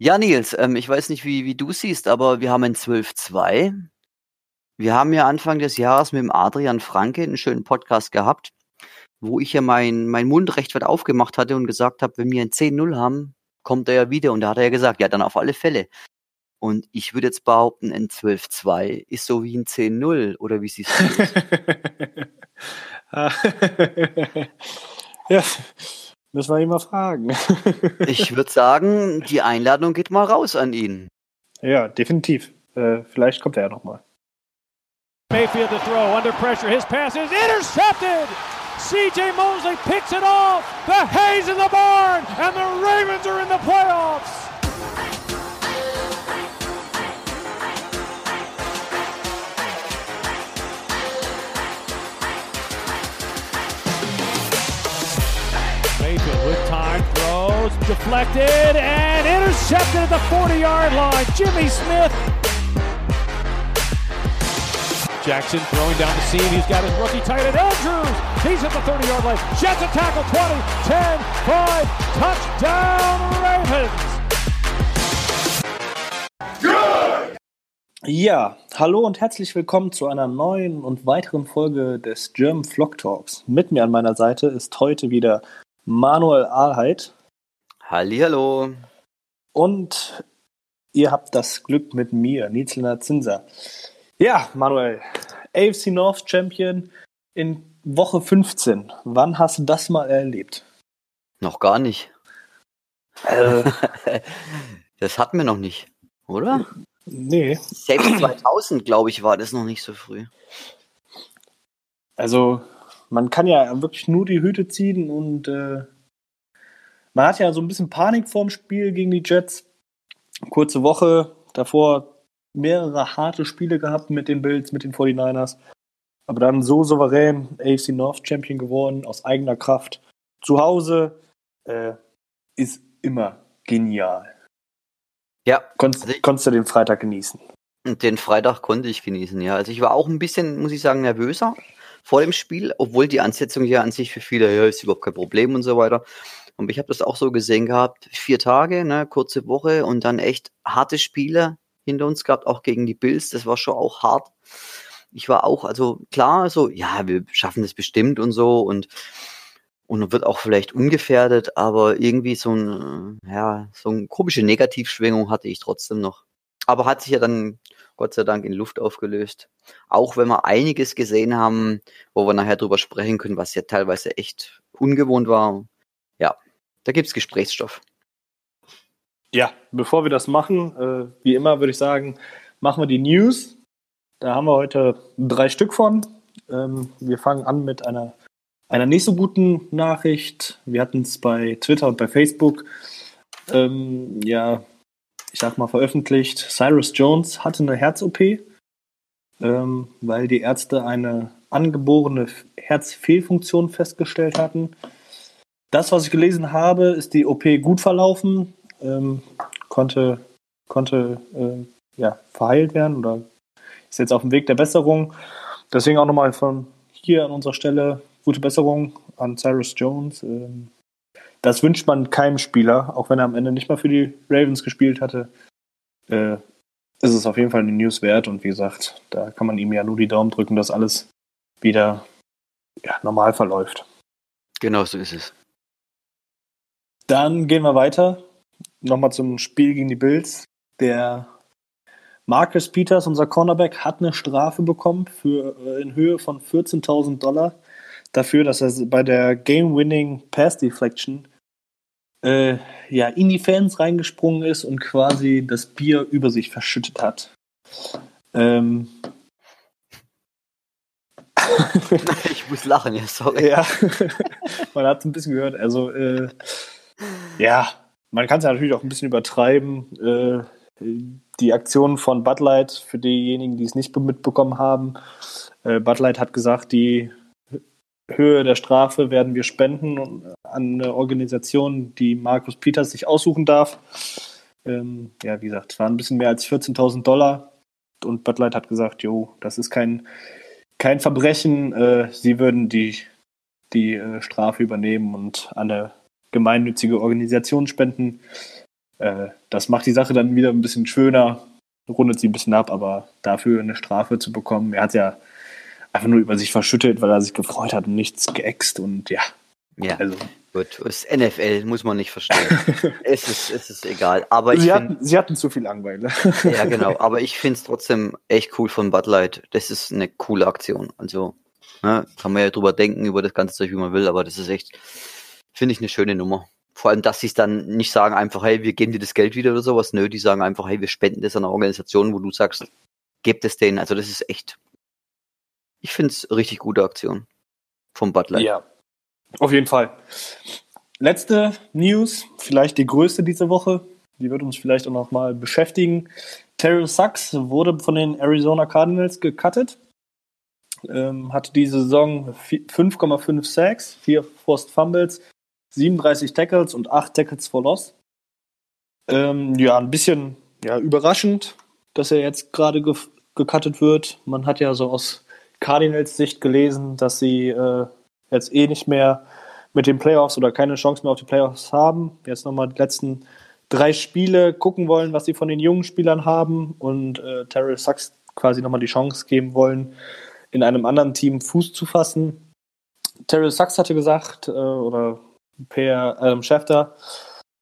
Ja, Nils, ähm, ich weiß nicht, wie, wie du siehst, aber wir haben ein 12-2. Wir haben ja Anfang des Jahres mit dem Adrian Franke einen schönen Podcast gehabt, wo ich ja mein, mein Mund recht weit aufgemacht hatte und gesagt habe, wenn wir ein 10-0 haben, kommt er ja wieder. Und da hat er ja gesagt, ja, dann auf alle Fälle. Und ich würde jetzt behaupten, ein 12-2 ist so wie ein 10-0, oder wie siehst du das? ja, Müssen wir ihn mal fragen. ich würde sagen, die Einladung geht mal raus an ihn. Ja, definitiv. Äh, vielleicht kommt er ja nochmal. Mayfield to throw under pressure. His pass is intercepted. CJ Mosley picks it off. The Hayes in the barn, and the Ravens are in the playoffs. Deflected and intercepted at the 40-yard line. Jimmy Smith. Jackson throwing down the seam. He's got his rookie tight end Andrews. He's at the 30-yard line. Jets a tackle 20, 10, 5. Touchdown Ravens. Ja, hallo und herzlich willkommen zu einer neuen und weiteren Folge des German Flock Talks. Mit mir an meiner Seite ist heute wieder Manuel Ahlheit. Hallihallo. Und ihr habt das Glück mit mir, Nizlner Zinser. Ja, Manuel, AFC North Champion in Woche 15. Wann hast du das mal erlebt? Noch gar nicht. Äh. das hatten wir noch nicht, oder? Nee. Selbst 2000, glaube ich, war das noch nicht so früh. Also, man kann ja wirklich nur die Hüte ziehen und äh, man hat ja so ein bisschen Panik vorm Spiel gegen die Jets. Kurze Woche davor mehrere harte Spiele gehabt mit den Bills, mit den 49ers. Aber dann so souverän AFC North Champion geworden, aus eigener Kraft. Zu Hause äh, ist immer genial. Ja. Konntest, also konntest du den Freitag genießen? Den Freitag konnte ich genießen, ja. Also ich war auch ein bisschen, muss ich sagen, nervöser vor dem Spiel, obwohl die Ansetzung ja an sich für viele, ja, ist überhaupt kein Problem und so weiter. Und ich habe das auch so gesehen gehabt, vier Tage, ne, kurze Woche und dann echt harte Spiele hinter uns gehabt, auch gegen die Bills. Das war schon auch hart. Ich war auch, also klar, so, ja, wir schaffen das bestimmt und so und und wird auch vielleicht ungefährdet, aber irgendwie so ein, ja, so eine komische Negativschwingung hatte ich trotzdem noch. Aber hat sich ja dann Gott sei Dank in Luft aufgelöst. Auch wenn wir einiges gesehen haben, wo wir nachher drüber sprechen können, was ja teilweise echt ungewohnt war. Ja, da gibt es Gesprächsstoff. Ja, bevor wir das machen, äh, wie immer würde ich sagen, machen wir die News. Da haben wir heute drei Stück von. Ähm, wir fangen an mit einer, einer nicht so guten Nachricht. Wir hatten es bei Twitter und bei Facebook, ähm, ja, ich sag mal, veröffentlicht. Cyrus Jones hatte eine Herz-OP, ähm, weil die Ärzte eine angeborene Herzfehlfunktion festgestellt hatten. Das, was ich gelesen habe, ist die OP gut verlaufen, ähm, konnte, konnte äh, ja, verheilt werden oder ist jetzt auf dem Weg der Besserung. Deswegen auch nochmal von hier an unserer Stelle gute Besserung an Cyrus Jones. Ähm, das wünscht man keinem Spieler, auch wenn er am Ende nicht mal für die Ravens gespielt hatte. Äh, ist es auf jeden Fall eine News wert und wie gesagt, da kann man ihm ja nur die Daumen drücken, dass alles wieder ja, normal verläuft. Genau so ist es. Dann gehen wir weiter. Nochmal zum Spiel gegen die Bills. Der Marcus Peters, unser Cornerback, hat eine Strafe bekommen für, äh, in Höhe von 14.000 Dollar dafür, dass er bei der Game-Winning Pass Deflection äh, ja, in die Fans reingesprungen ist und quasi das Bier über sich verschüttet hat. Ähm, ich muss lachen, ja, sorry. Ja, man hat es ein bisschen gehört. Also, äh, ja, man kann es ja natürlich auch ein bisschen übertreiben. Äh, die Aktion von Bud Light, für diejenigen, die es nicht mitbekommen haben, äh, Bud Light hat gesagt, die Höhe der Strafe werden wir spenden an eine Organisation, die Markus Peters sich aussuchen darf. Ähm, ja, wie gesagt, es waren ein bisschen mehr als 14.000 Dollar. Und Bud Light hat gesagt, jo, das ist kein, kein Verbrechen. Äh, sie würden die, die äh, Strafe übernehmen und an eine gemeinnützige Organisation spenden. Äh, das macht die Sache dann wieder ein bisschen schöner, rundet sie ein bisschen ab, aber dafür eine Strafe zu bekommen, er hat ja einfach nur über sich verschüttet, weil er sich gefreut hat und nichts geäxt und ja. Ja, also. gut. Das NFL muss man nicht verstehen. es, ist, es ist egal. Aber sie, hatten, find, sie hatten zu viel Langeweile. ja, genau. Aber ich finde es trotzdem echt cool von Bud Light. Das ist eine coole Aktion. Also ne, kann man ja drüber denken, über das ganze Zeug, wie man will, aber das ist echt, finde ich, eine schöne Nummer. Vor allem, dass sie es dann nicht sagen einfach, hey, wir geben dir das Geld wieder oder sowas. Nö, die sagen einfach, hey, wir spenden das an eine Organisation, wo du sagst, gebt es denen. Also das ist echt, ich finde es richtig gute Aktion vom Butler. Ja, auf jeden Fall. Letzte News, vielleicht die größte diese Woche. Die wird uns vielleicht auch noch mal beschäftigen. Terrell Sachs wurde von den Arizona Cardinals gecuttet. Ähm, hatte diese Saison 5,5 Sacks, 4 Forced Fumbles, 37 Tackles und 8 Tackles for Loss. Ähm, ja, ein bisschen ja, überraschend, dass er jetzt gerade ge gecuttet wird. Man hat ja so aus Cardinals Sicht gelesen, dass sie äh, jetzt eh nicht mehr mit den Playoffs oder keine Chance mehr auf die Playoffs haben. Jetzt nochmal die letzten drei Spiele gucken wollen, was sie von den jungen Spielern haben und äh, Terrell Sachs quasi nochmal die Chance geben wollen, in einem anderen Team Fuß zu fassen. Terrell Sachs hatte gesagt, äh, oder Per Adam Schefter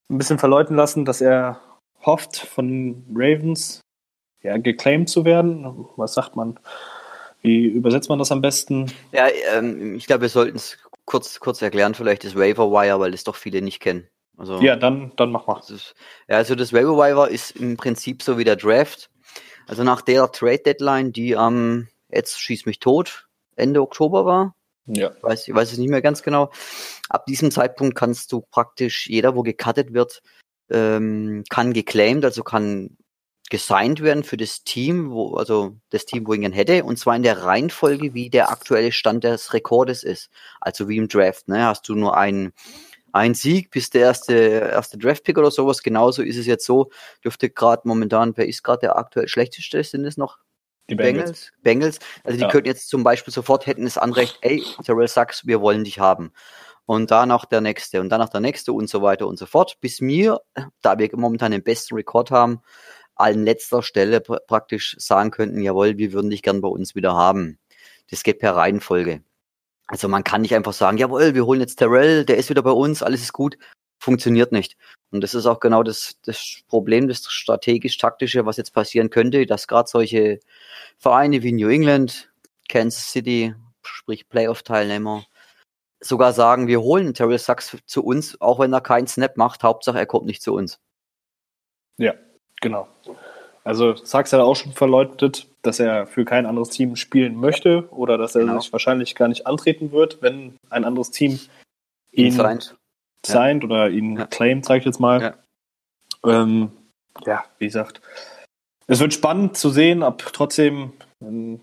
ein bisschen verleuten lassen, dass er hofft, von Ravens ja, geclaimed zu werden. Was sagt man? Wie übersetzt man das am besten? Ja, ähm, ich glaube, wir sollten es kurz, kurz erklären, vielleicht das Waiver Wire, weil es doch viele nicht kennen. Also, ja, dann, dann mach mal. Ist, ja, also das Waiver Wire ist im Prinzip so wie der Draft. Also nach der Trade Deadline, die am, ähm, jetzt schieß mich tot, Ende Oktober war. Ja. Ich weiß, ich weiß es nicht mehr ganz genau. Ab diesem Zeitpunkt kannst du praktisch, jeder, wo gecuttet wird, ähm, kann geclaimed, also kann gesigned werden für das Team, wo, also das Team, wo ihn hätte, und zwar in der Reihenfolge, wie der aktuelle Stand des Rekordes ist. Also wie im Draft, ne? Hast du nur einen, einen Sieg, bist der erste, erste Draft-Pick oder sowas. Genauso ist es jetzt so, dürfte gerade momentan, wer ist gerade der aktuell schlechteste? Sind es noch die Bengals. Bengals. Also die ja. könnten jetzt zum Beispiel sofort hätten das Anrecht, ey, Terrell Sachs, wir wollen dich haben. Und danach der nächste und danach der nächste und so weiter und so fort. Bis mir, da wir momentan den besten Rekord haben, an letzter Stelle pr praktisch sagen könnten, jawohl, wir würden dich gern bei uns wieder haben. Das geht per Reihenfolge. Also man kann nicht einfach sagen, jawohl, wir holen jetzt Terrell, der ist wieder bei uns, alles ist gut. Funktioniert nicht. Und das ist auch genau das, das Problem, das strategisch-taktische, was jetzt passieren könnte, dass gerade solche Vereine wie New England, Kansas City, sprich Playoff-Teilnehmer, sogar sagen, wir holen Terrell Sachs zu uns, auch wenn er keinen Snap macht, Hauptsache er kommt nicht zu uns. Ja, Genau. Also Sachs hat auch schon verleugnet, dass er für kein anderes Team spielen möchte oder dass er genau. sich wahrscheinlich gar nicht antreten wird, wenn ein anderes Team ihn, signed ja. oder ihn ja. claimt, sage ich jetzt mal. Ja. Ähm, ja, wie gesagt, es wird spannend zu sehen, ob trotzdem ein,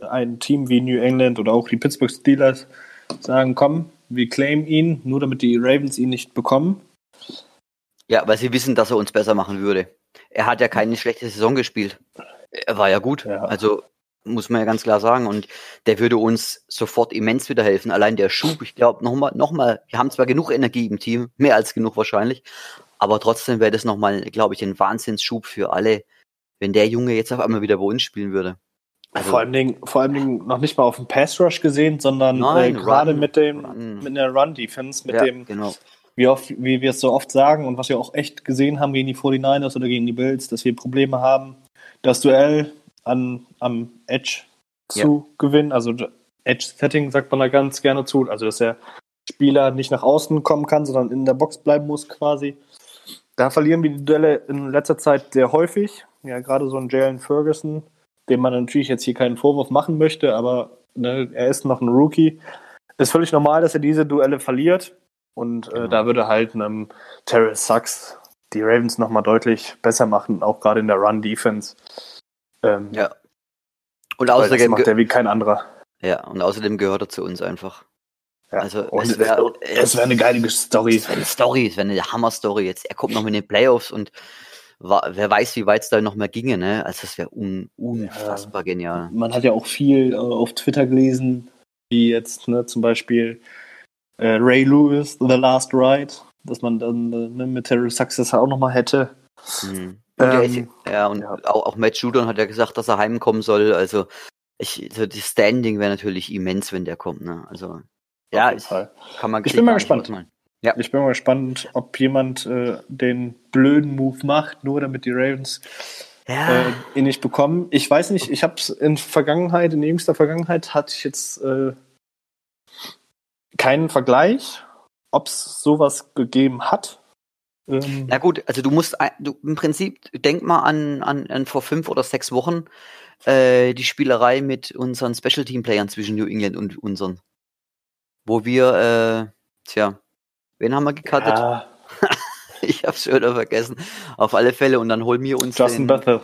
ein Team wie New England oder auch die Pittsburgh Steelers sagen, komm, wir claimen ihn, nur damit die Ravens ihn nicht bekommen. Ja, weil sie wissen, dass er uns besser machen würde. Er hat ja keine schlechte Saison gespielt. Er war ja gut. Ja. Also muss man ja ganz klar sagen. Und der würde uns sofort immens wieder helfen. Allein der Schub, ich glaube, nochmal, nochmal, wir haben zwar genug Energie im Team, mehr als genug wahrscheinlich, aber trotzdem wäre das nochmal, glaube ich, ein Wahnsinnsschub für alle, wenn der Junge jetzt auf einmal wieder bei uns spielen würde. Also, vor allem Dingen, vor allem Dingen noch nicht mal auf dem Pass Rush gesehen, sondern äh, gerade mit dem, run. mit der Run Defense, mit ja, dem, genau wie, oft, wie wir es so oft sagen und was wir auch echt gesehen haben gegen die 49ers oder gegen die Bills, dass wir Probleme haben, das Duell an, am Edge zu ja. gewinnen. Also Edge-Setting sagt man da ganz gerne zu. Also dass der Spieler nicht nach außen kommen kann, sondern in der Box bleiben muss quasi. Da verlieren wir die Duelle in letzter Zeit sehr häufig. Ja, gerade so ein Jalen Ferguson, dem man natürlich jetzt hier keinen Vorwurf machen möchte, aber ne, er ist noch ein Rookie. Ist völlig normal, dass er diese Duelle verliert. Und äh, genau. da würde halt einem Terrell Sucks die Ravens nochmal deutlich besser machen, auch gerade in der Run-Defense. Ähm, ja. Und außerdem macht er wie kein anderer. Ja, und außerdem gehört er zu uns einfach. Ja. Also und es wäre wär eine geile Story. Es wäre eine Story, es wäre eine Hammer-Story. Jetzt er kommt noch in den Playoffs und war, wer weiß, wie weit es da noch mehr ginge, ne? Also das wäre un, unfassbar ja. genial. Man hat ja auch viel äh, auf Twitter gelesen, wie jetzt ne, zum Beispiel äh, Ray Lewis, The Last Ride, dass man dann äh, ne, mit Terry Successor auch nochmal hätte. Mhm. Ähm, ist, ja, und ja. Auch, auch Matt Judon hat ja gesagt, dass er heimkommen soll. Also ich, so das Standing wäre natürlich immens, wenn der kommt. Ne? Also ja, ich, kann man. Ich bin mal gespannt. Ja. Ich bin mal gespannt, ob jemand äh, den blöden Move macht, nur damit die Ravens ja. äh, ihn nicht bekommen. Ich weiß nicht, ich habe es in Vergangenheit, in jüngster Vergangenheit hatte ich jetzt äh, keinen Vergleich, ob es sowas gegeben hat. Ähm, Na gut, also du musst du, im Prinzip, denk mal an, an, an vor fünf oder sechs Wochen äh, die Spielerei mit unseren Special Team Playern zwischen New England und unseren. Wo wir, äh, tja, wen haben wir gecuttet? Ja. ich hab's schon wieder vergessen. Auf alle Fälle, und dann holen wir uns. Justin den, Bethel.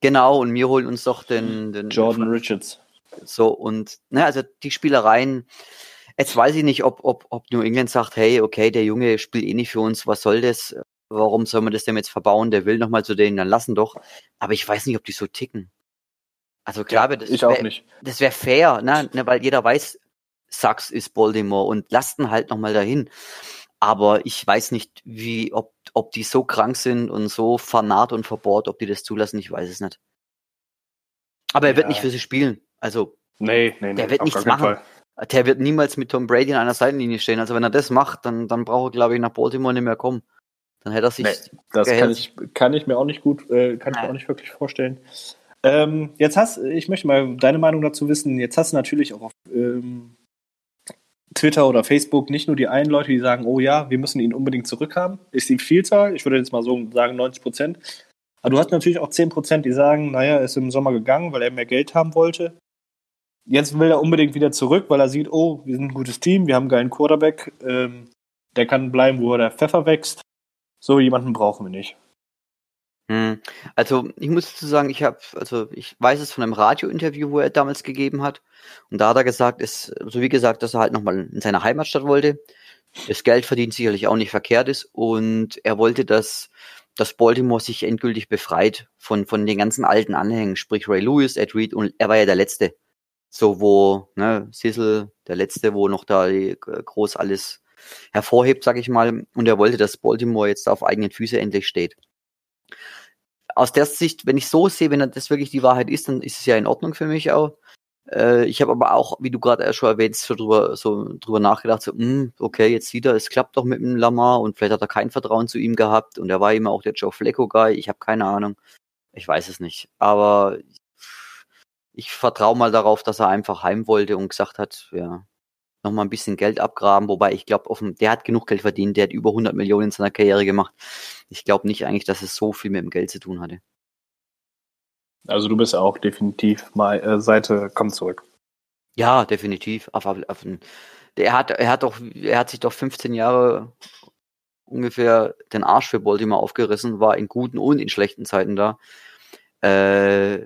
Genau, und wir holen uns doch den, den Jordan Richards. So, und, ne, also die Spielereien, Jetzt weiß ich nicht, ob, ob, ob New England sagt, hey, okay, der Junge spielt eh nicht für uns, was soll das? Warum soll man das dem jetzt verbauen? Der will nochmal zu denen, dann lassen doch. Aber ich weiß nicht, ob die so ticken. Also klar, ja, das wäre das wäre fair, ne? ne? weil jeder weiß, Sachs ist Baltimore und lasten halt nochmal dahin. Aber ich weiß nicht, wie, ob, ob die so krank sind und so vernarrt und verbohrt, ob die das zulassen, ich weiß es nicht. Aber er ja. wird nicht für sie spielen. Also, nee, nee, nee, der wird nichts machen. Fall der wird niemals mit Tom Brady an einer Seitenlinie stehen. Also wenn er das macht, dann, dann braucht er, glaube ich, nach Baltimore nicht mehr kommen. Dann hätte er sich. Nee, das kann ich, kann ich mir auch nicht gut, äh, kann ich mir auch nicht wirklich vorstellen. Ähm, jetzt hast, ich möchte mal deine Meinung dazu wissen. Jetzt hast du natürlich auch auf ähm, Twitter oder Facebook nicht nur die einen Leute, die sagen, oh ja, wir müssen ihn unbedingt zurückhaben. Ist die Vielzahl, ich würde jetzt mal so sagen 90 Prozent. Aber du hast natürlich auch 10 Prozent, die sagen, naja, er ist im Sommer gegangen, weil er mehr Geld haben wollte. Jetzt will er unbedingt wieder zurück, weil er sieht, oh, wir sind ein gutes Team, wir haben einen geilen Quarterback, ähm, der kann bleiben, wo der Pfeffer wächst. So jemanden brauchen wir nicht. Hm. Also ich muss dazu sagen, ich habe, also ich weiß es von einem Radiointerview, wo er damals gegeben hat. Und da hat er gesagt, ist, so wie gesagt, dass er halt nochmal in seine Heimatstadt wollte. Das Geld verdient sicherlich auch nicht verkehrt ist. Und er wollte, dass, dass Baltimore sich endgültig befreit von, von den ganzen alten Anhängen, sprich Ray Lewis, Ed Reed und er war ja der Letzte so wo, ne, Sissel, der letzte, wo noch da groß alles hervorhebt, sag ich mal, und er wollte, dass Baltimore jetzt auf eigenen Füße endlich steht. Aus der Sicht, wenn ich so sehe, wenn das wirklich die Wahrheit ist, dann ist es ja in Ordnung für mich auch. Äh, ich habe aber auch, wie du gerade schon erwähnt, so drüber, so drüber nachgedacht, so, mh, hm, okay, jetzt sieht er, es klappt doch mit dem Lamar und vielleicht hat er kein Vertrauen zu ihm gehabt und er war immer auch der Joe Flacco-Guy, ich habe keine Ahnung. Ich weiß es nicht. Aber ich vertraue mal darauf, dass er einfach heim wollte und gesagt hat, ja, nochmal ein bisschen Geld abgraben, wobei ich glaube, der hat genug Geld verdient, der hat über 100 Millionen in seiner Karriere gemacht. Ich glaube nicht eigentlich, dass es so viel mit dem Geld zu tun hatte. Also du bist auch definitiv mal äh, Seite kommt zurück. Ja, definitiv. Er hat, er hat doch, er hat sich doch 15 Jahre ungefähr den Arsch für Baltimore aufgerissen, war in guten und in schlechten Zeiten da. Äh,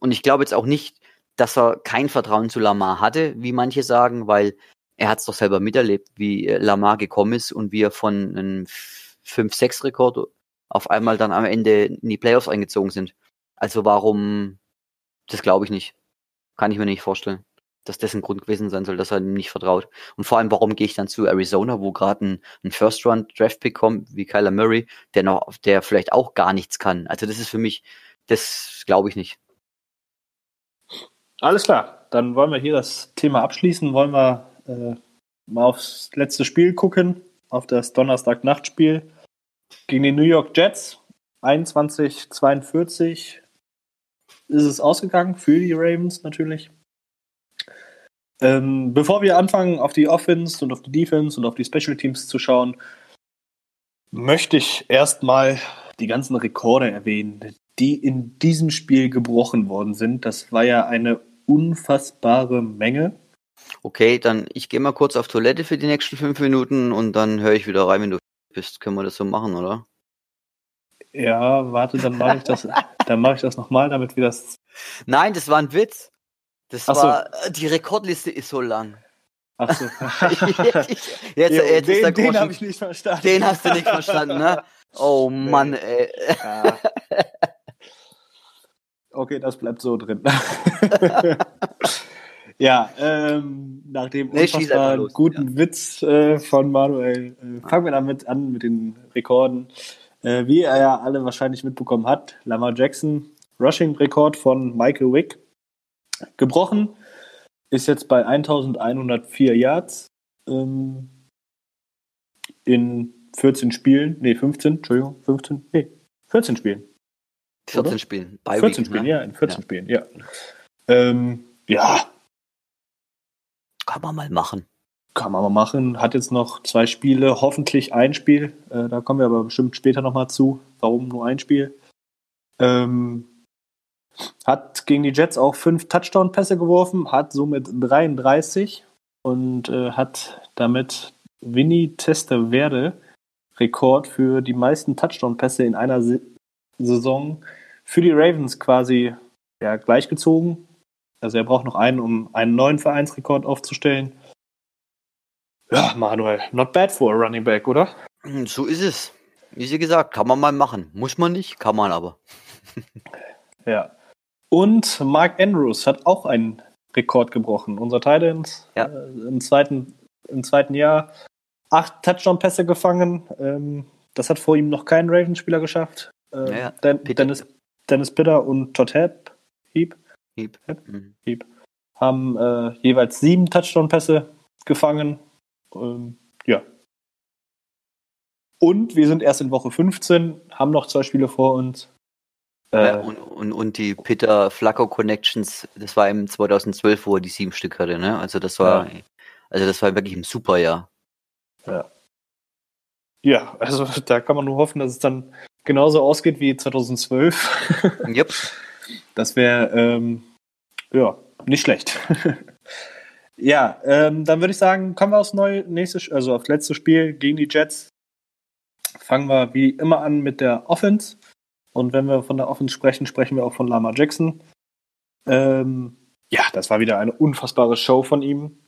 und ich glaube jetzt auch nicht, dass er kein Vertrauen zu Lamar hatte, wie manche sagen, weil er hat es doch selber miterlebt, wie äh, Lamar gekommen ist und wie er von einem 5-6-Rekord auf einmal dann am Ende in die Playoffs eingezogen sind. Also warum, das glaube ich nicht. Kann ich mir nicht vorstellen, dass das ein Grund gewesen sein soll, dass er ihm nicht vertraut. Und vor allem, warum gehe ich dann zu Arizona, wo gerade ein, ein First-Round-Draft-Pick kommt, wie Kyler Murray, der noch, der vielleicht auch gar nichts kann. Also das ist für mich, das glaube ich nicht. Alles klar, dann wollen wir hier das Thema abschließen. Wollen wir äh, mal aufs letzte Spiel gucken, auf das Donnerstag-Nachtspiel gegen die New York Jets. 21-42 ist es ausgegangen für die Ravens natürlich. Ähm, bevor wir anfangen, auf die Offense und auf die Defense und auf die Special Teams zu schauen, möchte ich erstmal die ganzen Rekorde erwähnen, die in diesem Spiel gebrochen worden sind. Das war ja eine unfassbare Menge. Okay, dann ich gehe mal kurz auf Toilette für die nächsten fünf Minuten und dann höre ich wieder rein, wenn du bist. Können wir das so machen, oder? Ja, warte, dann mache ich das, dann mache ich das nochmal, damit wir das. Nein, das war ein Witz. Das Ach war, so. die Rekordliste ist so lang. Ach so. jetzt, jetzt den, ist den habe ich nicht verstanden. Den hast du nicht verstanden, ne? Oh Mann, ey. Ja. Okay, das bleibt so drin. ja, ähm, nach dem Nee, unfassbar los, guten Witz äh, von Manuel, äh, fangen wir damit an mit den Rekorden. Äh, wie er ja alle wahrscheinlich mitbekommen hat, Lamar Jackson, Rushing-Rekord von Michael Wick, gebrochen, ist jetzt bei 1104 Yards ähm, in 14 Spielen, nee, 15, Entschuldigung, 15, nee, 14 Spielen. 14 Oder? Spielen. Bye 14 Week, Spielen, ne? ja, in 14 Ja. Spielen, ja. Ähm, ja, Kann man mal machen. Kann man mal machen. Hat jetzt noch zwei Spiele, hoffentlich ein Spiel. Äh, da kommen wir aber bestimmt später nochmal zu. Warum nur ein Spiel? Ähm, hat gegen die Jets auch fünf Touchdown-Pässe geworfen, hat somit 33 und äh, hat damit Vinny Testaverde Rekord für die meisten Touchdown-Pässe in einer Saison für die Ravens quasi ja, gleichgezogen. Also er braucht noch einen, um einen neuen Vereinsrekord aufzustellen. Ja, Manuel, not bad for a Running Back, oder? Hm, So ist es. Wie Sie gesagt, kann man mal machen. Muss man nicht, kann man aber. Ja. Und Mark Andrews hat auch einen Rekord gebrochen. Unser Titan Ja. äh, im, zweiten, im zweiten Jahr acht Touchdown-Pässe gefangen. Ähm, das hat vor ihm noch kein Ravens-Spieler geschafft. Ähm, Ja, ja. Den. Dennis, Dennis Pitter und Todd Heap, Heap Hieb. Yep. Mhm. haben äh, jeweils sieben Touchdown-Pässe gefangen. Ähm, ja. Und wir sind erst in Woche 15, haben noch zwei Spiele vor uns. Äh, Ja, und, und, und die Peter Flacco Connections, das war im 2012, wo er die sieben Stück hatte, ne? Also das war, also das war wirklich ein super Jahr. Ja, also da kann man nur hoffen, dass es dann genauso ausgeht wie 2012. Yep. Das wäre ähm, ja nicht schlecht. ja, ähm, dann würde ich sagen, kommen wir aufs neue nächste, also aufs letzte Spiel gegen die Jets. Fangen wir wie immer an mit der Offense. Und wenn wir von der Offense sprechen, sprechen wir auch von Lama Jackson. Ähm, ja, das war wieder eine unfassbare Show von ihm.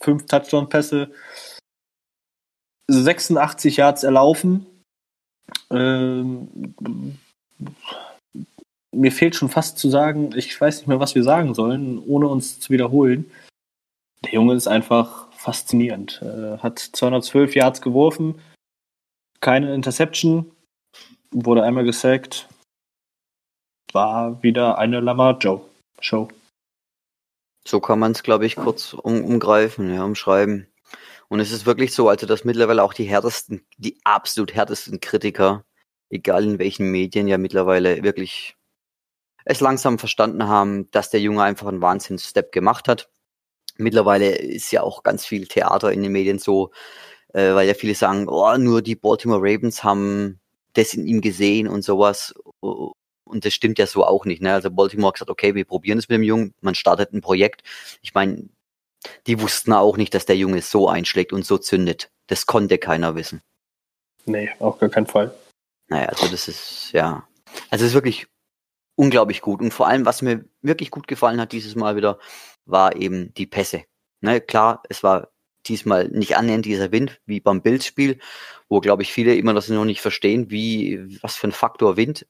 Fünf Touchdown-Pässe, 86 Yards erlaufen. Ähm, mir fehlt schon fast zu sagen, ich weiß nicht mehr, was wir sagen sollen, ohne uns zu wiederholen. Der Junge ist einfach faszinierend. Äh, hat 212 Yards geworfen, keine Interception, wurde einmal gesackt. War wieder eine Lamar Joe Show. So kann man es, glaube ich, kurz um, umgreifen, ja, umschreiben. Und es ist wirklich so, also dass mittlerweile auch die härtesten, die absolut härtesten Kritiker, egal in welchen Medien, ja mittlerweile wirklich es langsam verstanden haben, dass der Junge einfach einen Wahnsinns-Step gemacht hat. Mittlerweile ist ja auch ganz viel Theater in den Medien so, äh, weil ja viele sagen, oh, nur die Baltimore Ravens haben das in ihm gesehen und sowas. Und das stimmt ja so auch nicht. Ne? Also Baltimore hat gesagt, okay, wir probieren es mit dem Jungen, man startet ein Projekt. Ich meine, die wussten auch nicht, dass der Junge so einschlägt und so zündet. Das konnte keiner wissen. Nee, auf gar keinen Fall. Naja, also das ist, ja. Also es ist wirklich unglaublich gut. Und vor allem, was mir wirklich gut gefallen hat dieses Mal wieder, war eben die Pässe. Ne, klar, es war diesmal nicht annähernd dieser Wind wie beim Bildspiel, wo, glaube ich, viele immer das noch nicht verstehen, wie, was für ein Faktor Wind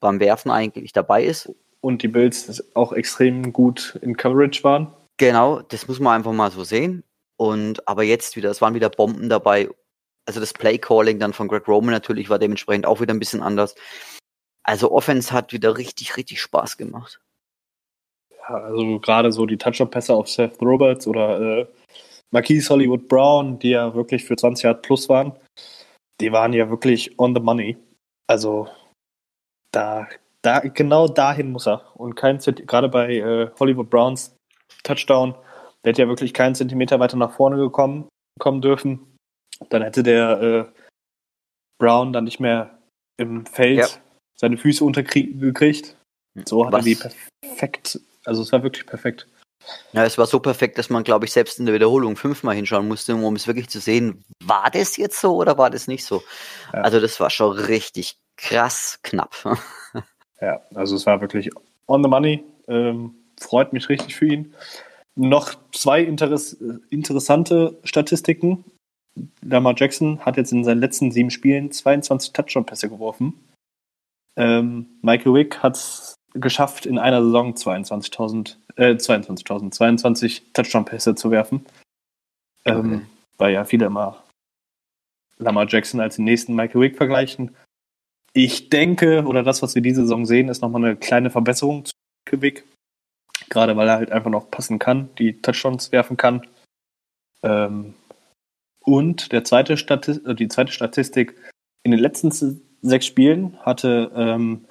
beim Werfen eigentlich dabei ist. Und die Bills auch extrem gut in Coverage waren. Genau, das muss man einfach mal so sehen. Und aber jetzt wieder, es waren wieder Bomben dabei. Also das Play Calling dann von Greg Roman natürlich war dementsprechend auch wieder ein bisschen anders. Also Offense hat wieder richtig, richtig Spaß gemacht. Ja, also gerade so die Touchdown-Pässe auf Seth Roberts oder äh, Marquise Hollywood Brown, die ja wirklich für 20 Yard plus waren, die waren ja wirklich on the money. Also da, da genau dahin muss er. Und kein Zent- gerade bei äh, Hollywood Browns Touchdown, der hätte ja wirklich keinen Zentimeter weiter nach vorne gekommen kommen dürfen. Dann hätte der äh, Brown dann nicht mehr im Feld Ja. seine Füße untergekriegt. So hat er Was- die perfekt, also es war wirklich perfekt. Ja, es war so perfekt, dass man, glaube ich, selbst in der Wiederholung fünfmal hinschauen musste, um es wirklich zu sehen, war das jetzt so oder war das nicht so? Ja. Also das war schon richtig krass knapp. Ja, also es war wirklich on the money. Ähm, freut mich richtig für ihn. Noch zwei Interess interessante Statistiken. Lamar Jackson hat jetzt in seinen letzten sieben Spielen 22 Touchdown-Pässe geworfen. Ähm, Michael Wick hat geschafft, in einer Saison 22.000, äh, 22.000, 22 Touchdown-Pässe zu werfen. Ähm, okay. Weil ja viele immer Lamar Jackson als den nächsten Michael Wick vergleichen. Ich denke, oder das, was wir diese Saison sehen, ist nochmal eine kleine Verbesserung zu Michael Wick. Gerade weil er halt einfach noch passen kann, die Touchdowns werfen kann. Ähm, und der zweite Statist äh, die zweite Statistik, in den letzten sechs Spielen hatte ähm,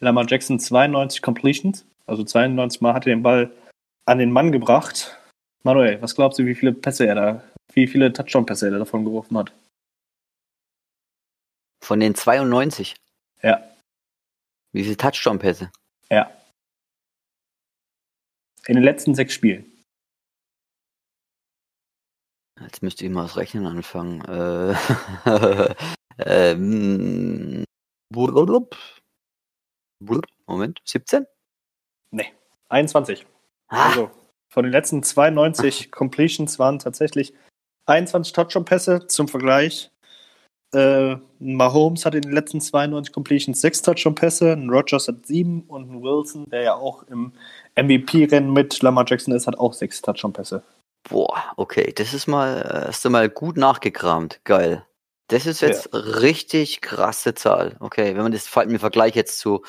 Lamar Jackson 92 Completions, also 92 Mal hat er den Ball an den Mann gebracht. Manuel, was glaubst du, wie viele Pässe er da, wie viele Touchdown-Pässe er davon geworfen hat? Von den 92? Ja. Wie viele Touchdown-Pässe? Ja. In den letzten sechs Spielen. Jetzt müsste ich mal das Rechnen anfangen. Äh, ähm, Moment, 17? Nee, 21. Ah. Also von den letzten 92 Completions waren tatsächlich 21 Touchdown-Pässe zum Vergleich. Äh, Mahomes hat in den letzten 92 Completions 6 Touchdown-Pässe, ein Rogers hat 7 und ein Wilson, der ja auch im MVP-Rennen mit Lamar Jackson ist, hat auch 6 Touchdown-Pässe. Boah, okay, das ist mal, hast du mal gut nachgekramt. Geil. Das ist jetzt ja. richtig krasse Zahl. Okay, wenn man das vor allem im Vergleich jetzt zu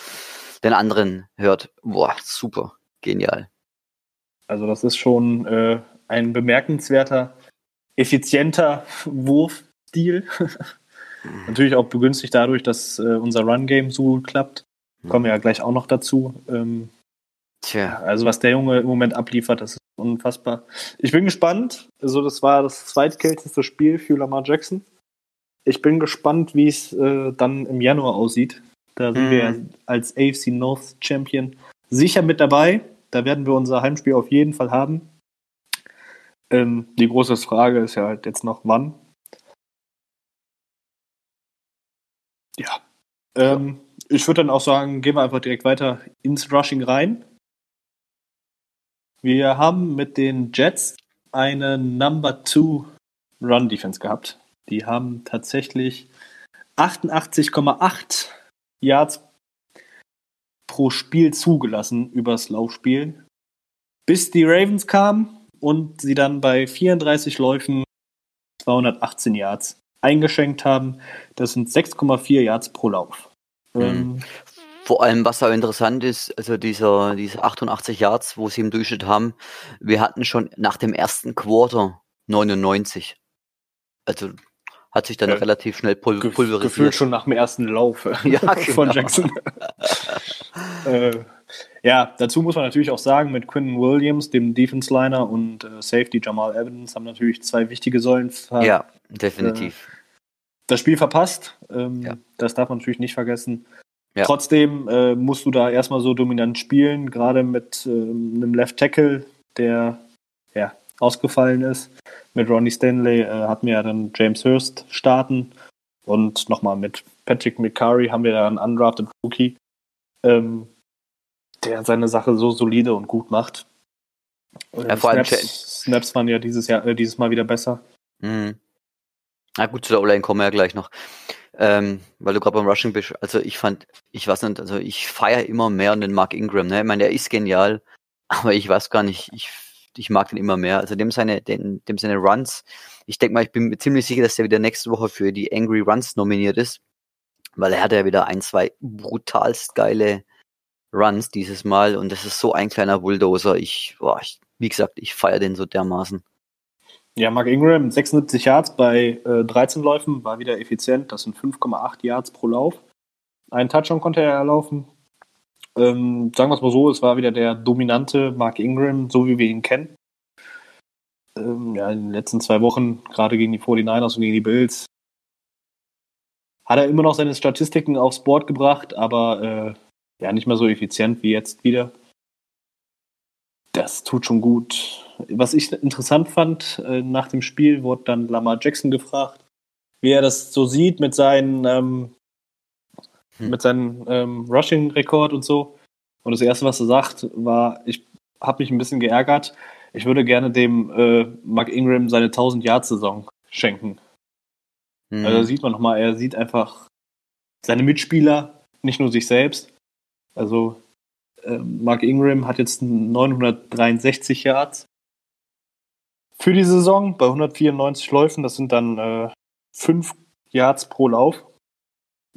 den anderen hört. Boah, super. Genial. Also das ist schon äh, ein bemerkenswerter, effizienter Wurfstil. Natürlich auch begünstigt dadurch, dass äh, unser Run-Game so gut klappt. Kommen wir ja gleich auch noch dazu. Ähm, Tja. Also was der Junge im Moment abliefert, das ist unfassbar. Ich bin gespannt. Also das war das zweitkälteste Spiel für Lamar Jackson. Ich bin gespannt, wie es äh, dann im Januar aussieht. Da sind mhm. wir als AFC North Champion sicher mit dabei. Da werden wir unser Heimspiel auf jeden Fall haben. Ähm, die große Frage ist ja halt jetzt noch, wann. Ja. Ähm, ich würde dann auch sagen, gehen wir einfach direkt weiter ins Rushing rein. Wir haben mit den Jets eine Number 2 Run Defense gehabt. Die haben tatsächlich 88,8 Yards pro Spiel zugelassen übers Laufspiel, bis die Ravens kamen und sie dann bei 34 Läufen 218 Yards eingeschenkt haben. Das sind 6,4 Yards pro Lauf. Mhm. Ähm, vor allem, was auch interessant ist, also dieser, diese 88 Yards, wo sie im Durchschnitt haben, wir hatten schon nach dem ersten Quarter 99. Also hat sich dann ja, relativ schnell pul ge pulverisiert. Gefühlt schon nach dem ersten Lauf ja, von genau. Jackson. äh, ja, dazu muss man natürlich auch sagen, mit Quinn Williams, dem Defense-Liner und äh, Safety Jamal Evans haben natürlich zwei wichtige Säulen. Ja, definitiv. Äh, das Spiel verpasst. Ähm, ja. Das darf man natürlich nicht vergessen. Ja. Trotzdem äh, musst du da erstmal so dominant spielen, gerade mit ähm, einem Left Tackle, der ja, ausgefallen ist. Mit Ronnie Stanley äh, hatten wir ja dann James Hurst starten und nochmal mit Patrick McCurry haben wir da einen undrafted Rookie, ähm, der seine Sache so solide und gut macht. Ja, vor allem Snaps, Snaps waren ja dieses Jahr, äh, dieses Mal wieder besser. Mhm. Na gut, zu der O-Line kommen wir ja gleich noch. Ähm, weil du gerade beim Rushing bist. Also ich fand, ich weiß nicht, also ich feiere immer mehr den Mark Ingram. Ne? Ich meine, der ist genial, aber ich weiß gar nicht, ich, ich mag den immer mehr. Also dem seine, dem, dem seine Runs. Ich denke mal, ich bin mir ziemlich sicher, dass der wieder nächste Woche für die Angry Runs nominiert ist, weil er hat ja wieder ein, zwei brutalst geile Runs dieses Mal und das ist so ein kleiner Bulldozer. Ich, boah, ich wie gesagt, ich feiere den so dermaßen. Ja, Mark Ingram 76 Yards bei äh, 13 Läufen war wieder effizient. Das sind 5,8 Yards pro Lauf. Einen Touchdown konnte er erlaufen. Ähm, sagen wir es mal so, es war wieder der dominante Mark Ingram, so wie wir ihn kennen. Ähm, ja, in den letzten zwei Wochen, gerade gegen die 49ers und gegen die Bills, hat er immer noch seine Statistiken aufs Board gebracht, aber äh, ja, nicht mehr so effizient wie jetzt wieder. Das tut schon gut. Was ich interessant fand, äh, nach dem Spiel wurde dann Lamar Jackson gefragt, wie er das so sieht mit seinen, ähm, hm. mit seinem ähm, Rushing-Rekord und so. Und das Erste, was er sagt, war, ich habe mich ein bisschen geärgert. Ich würde gerne dem äh, Mark Ingram seine 1000-Yard-Saison schenken. Hm. Also da sieht man nochmal, er sieht einfach seine Mitspieler, nicht nur sich selbst. Also äh, Mark Ingram hat jetzt 963 Yards für die Saison bei 194 Läufen. Das sind dann äh, 5 Yards pro Lauf,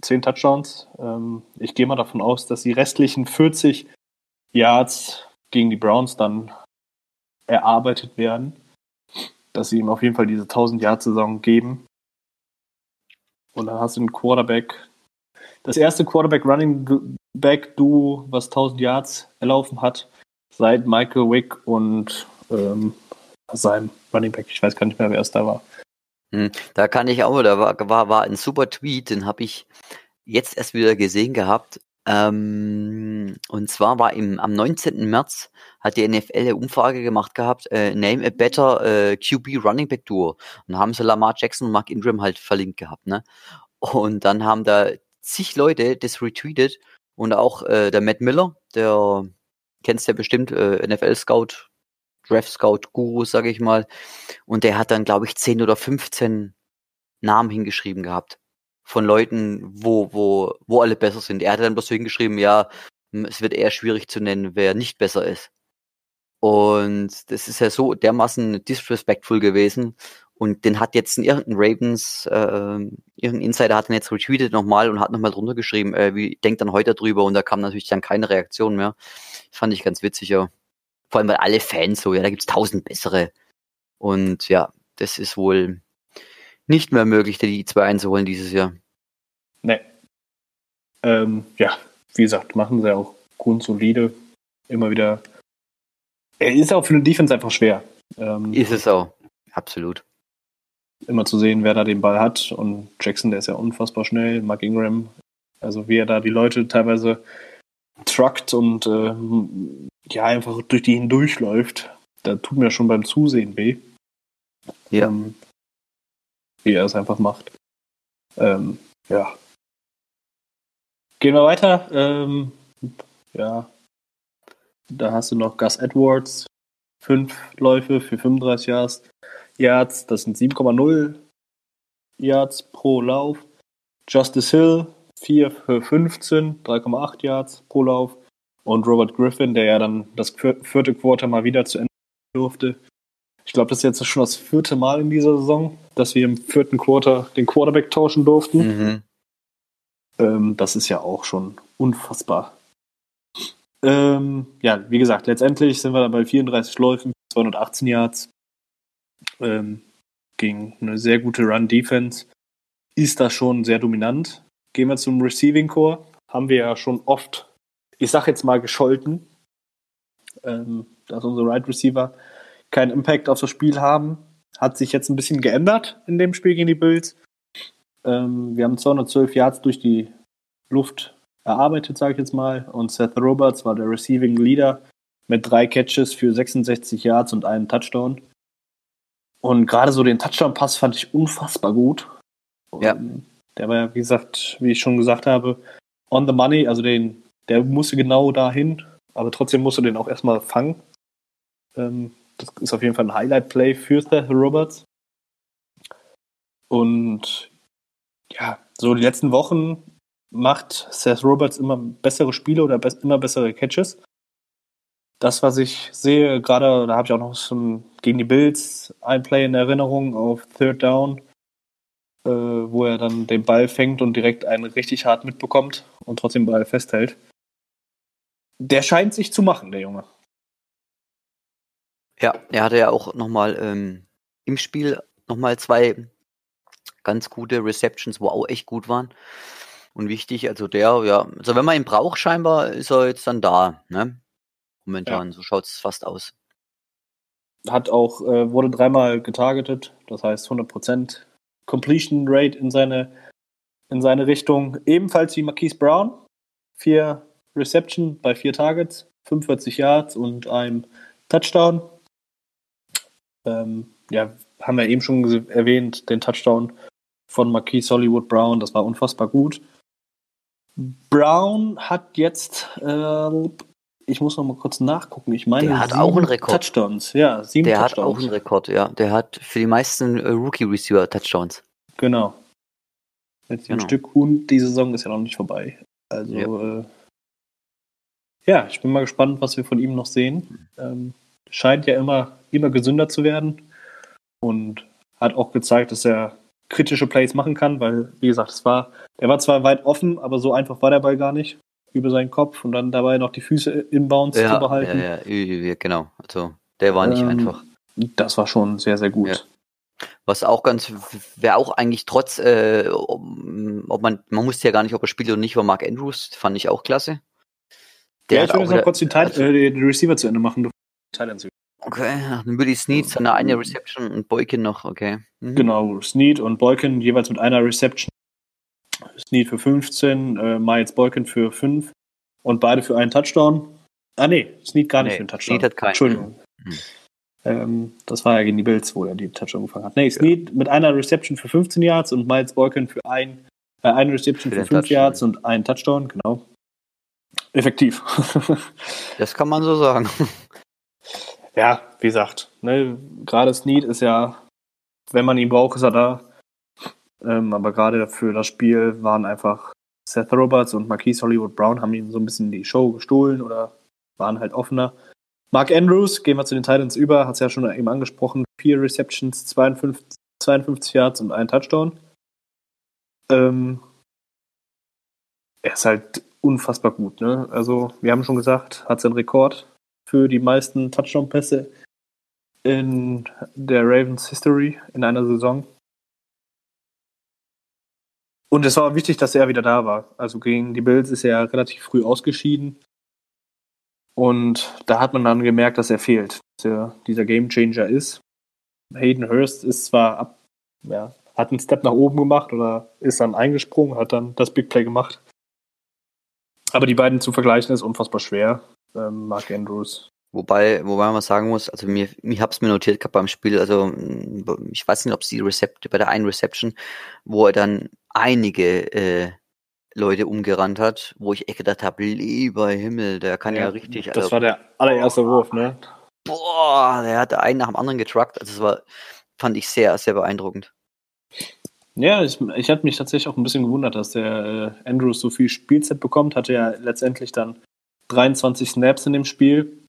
10 Touchdowns. Ähm, ich gehe mal davon aus, dass die restlichen 40 Yards gegen die Browns dann erarbeitet werden. Dass sie ihm auf jeden Fall diese 1000 Yard Saison geben. Und dann hast du einen Quarterback. Das erste Quarterback Running Back Duo, was 1000 Yards erlaufen hat, seit Michael Wick und ähm, seinem Running Back. Ich weiß gar nicht mehr, wer es da war. Hm, da kann ich auch, da war, war, war ein super Tweet, den habe ich jetzt erst wieder gesehen gehabt. Ähm, und zwar war im, am 19. März hat die NFL eine Umfrage gemacht gehabt, äh, Name a better äh, QB Running Back Duo. Und haben sie Lamar Jackson und Mark Ingram halt verlinkt gehabt, ne? Und dann haben da zig Leute das retweetet und auch äh, der Matt Miller, der kennst ja bestimmt, äh, NFL Scout, Draft Scout Guru, sage ich mal. Und der hat dann, glaube ich, 10 oder 15 Namen hingeschrieben gehabt von Leuten, wo, wo, wo alle besser sind. Er hat dann bloß so hingeschrieben, ja, es wird eher schwierig zu nennen, wer nicht besser ist. Und das ist ja so dermaßen disrespectful gewesen. Und den hat jetzt in irgendein Ravens, äh, irgendein Insider hat ihn jetzt retweetet nochmal und hat nochmal drunter geschrieben, äh, wie denkt dann heute drüber und da kam natürlich dann keine Reaktion mehr. Fand ich ganz witzig, ja. Vor allem, weil alle Fans so, ja, da gibt's tausend bessere. Und ja, das ist wohl nicht mehr möglich, die zwei einzuholen dieses Jahr. Nee. Ähm, ja, wie gesagt, machen sie auch grundsolide. Immer wieder. Er ist auch für eine Defense einfach schwer. Ähm, ist es auch. Absolut. Immer zu sehen, wer da den Ball hat. Und Jackson, der ist ja unfassbar schnell. Mark Ingram, also wie er da die Leute teilweise truckt und äh, ja, einfach durch die hindurchläuft. Da tut mir schon beim Zusehen weh. Ja. Ähm, wie er es einfach macht. Ähm, ja. Gehen wir weiter. Ähm, ja. Da hast du noch Gus Edwards. Fünf Läufe für 35 Yards. Yards. Das sind 7,0 Yards pro Lauf. Justice Hill. 4 für 15. 3,8 Yards pro Lauf. Und Robert Griffin, der ja dann das vierte Quarter mal wieder zu Ende durfte. Ich glaube, das ist jetzt schon das vierte Mal in dieser Saison, dass wir im vierten Quarter den Quarterback tauschen durften. Mhm. Ähm, das ist ja auch schon unfassbar. Ähm, ja, wie gesagt, letztendlich sind wir dann bei 34 Läufen, 218 Yards. Ähm, gegen eine sehr gute Run-Defense. Ist das schon sehr dominant. Gehen wir zum Receiving Core. Haben wir ja schon oft, ich sag jetzt mal, gescholten, ähm, dass unsere Right Receiver keinen Impact auf das Spiel haben. Hat sich jetzt ein bisschen geändert in dem Spiel gegen die Bills. Ähm, wir haben 212 Yards durch die Luft erarbeitet, sage ich jetzt mal. Und Seth Roberts war der Receiving Leader mit drei Catches für 66 Yards und einen Touchdown. Und gerade so den Touchdown-Pass fand ich unfassbar gut. Ja. Der war ja, wie gesagt, wie ich schon gesagt habe, on the money, also den, der musste genau dahin, aber trotzdem musste den auch erstmal fangen. Ähm, das ist auf jeden Fall ein Highlight-Play für Seth Roberts. Und ja, so die letzten Wochen macht Seth Roberts immer bessere Spiele oder be immer bessere Catches. Das, was ich sehe, gerade, da habe ich auch noch so gegen die Bills ein Play in Erinnerung auf Third Down, äh, wo er dann den Ball fängt und direkt einen richtig hart mitbekommt und trotzdem den Ball festhält. Der scheint sich zu machen, der Junge. Ja, er hatte ja auch nochmal ähm, im Spiel nochmal zwei ganz gute Receptions, wo auch echt gut waren und wichtig. Also der, ja, also wenn man ihn braucht, scheinbar ist er jetzt dann da, ne? Momentan, ja. so schaut es fast aus. Hat auch, äh, wurde dreimal getargetet, das heißt 100% Completion Rate in seine, in seine Richtung. Ebenfalls wie Marquise Brown, vier Reception bei vier Targets, 45 Yards und einem Touchdown. Ähm, ja, haben wir eben schon erwähnt, den Touchdown von Marquise Hollywood Brown, das war unfassbar gut. Brown hat jetzt, äh, ich muss noch mal kurz nachgucken, ich meine, der hat auch einen Rekord. Touchdowns, ja, sieben der Touchdowns. Der hat auch einen Rekord, ja. Der hat für die meisten äh, Rookie-Receiver Touchdowns. Genau. Jetzt genau. ein Stück und die Saison ist ja noch nicht vorbei. Also, ja. Äh, ja, ich bin mal gespannt, was wir von ihm noch sehen. Ähm, scheint ja immer, immer gesünder zu werden und hat auch gezeigt, dass er kritische Plays machen kann, weil, wie gesagt, es war, er war zwar weit offen, aber so einfach war der Ball gar nicht über seinen Kopf und dann dabei noch die Füße inbounds ja, zu behalten. Ja, ja, genau. Also der war nicht ähm, einfach. Das war schon sehr, sehr gut. Ja. Was auch ganz, wäre auch eigentlich trotz, äh, ob man, man musste ja gar nicht, ob er spielt oder nicht, war Mark Andrews, fand ich auch klasse. Der ja, ich will jetzt noch kurz die, also, äh, die, Receiver zu Ende machen, Okay, dann würde ich Snead seine eine Reception und Boykin noch, okay. Mhm. Genau, Snead und Boykin jeweils mit einer Reception. Snead für 15, äh, Miles Boykin für 5 und beide für einen Touchdown. Ah, nee, Snead gar nicht nee, für einen Touchdown. Snead hat keinen. Entschuldigung. Mhm. Ähm, das war ja gegen die Bills, wo er die Touchdown gefangen hat. Nee, Snead ja. mit einer Reception für 15 Yards und Miles Boykin für ein, äh, eine Reception für, für 5 Yards und einen Touchdown, genau. Effektiv. das kann man so sagen. Ja, wie gesagt, ne, gerade Snead ist ja, wenn man ihn braucht, ist er da. Ähm, aber gerade für das Spiel waren einfach Seth Roberts und Marquise Hollywood Brown haben ihm so ein bisschen die Show gestohlen oder waren halt offener. Mark Andrews, gehen wir zu den Titans über, hat es ja schon eben angesprochen, vier Receptions, 52, 52 Yards und ein Touchdown. Ähm, er ist halt unfassbar gut. Ne? Also, wir haben schon gesagt, hat seinen Rekord für die meisten Touchdown-Pässe in der Ravens History in einer Saison. Und es war wichtig, dass er wieder da war. Also gegen die Bills ist er relativ früh ausgeschieden. Und da hat man dann gemerkt, dass er fehlt, dass er dieser Gamechanger ist. Hayden Hurst ist zwar ab, ja, hat einen Step nach oben gemacht oder ist dann eingesprungen, hat dann das Big Play gemacht. Aber die beiden zu vergleichen ist unfassbar schwer. Ähm, Mark Andrews. Wobei, wobei man sagen muss, also mir, ich habe es mir notiert gehabt beim Spiel, also ich weiß nicht, ob es die Rezept bei der einen Reception, wo er dann einige äh, Leute umgerannt hat, wo ich echt gedacht habe, lieber Himmel, der kann ja, ja richtig. Das also, war der allererste boah, Wurf, ne? Boah, der hat einen nach dem anderen getruckt. Also das war, fand ich sehr, sehr beeindruckend. Ja, ich, ich hatte mich tatsächlich auch ein bisschen gewundert, dass der äh, Andrews so viel Spielzeit bekommt. Hatte ja letztendlich dann 23 Snaps in dem Spiel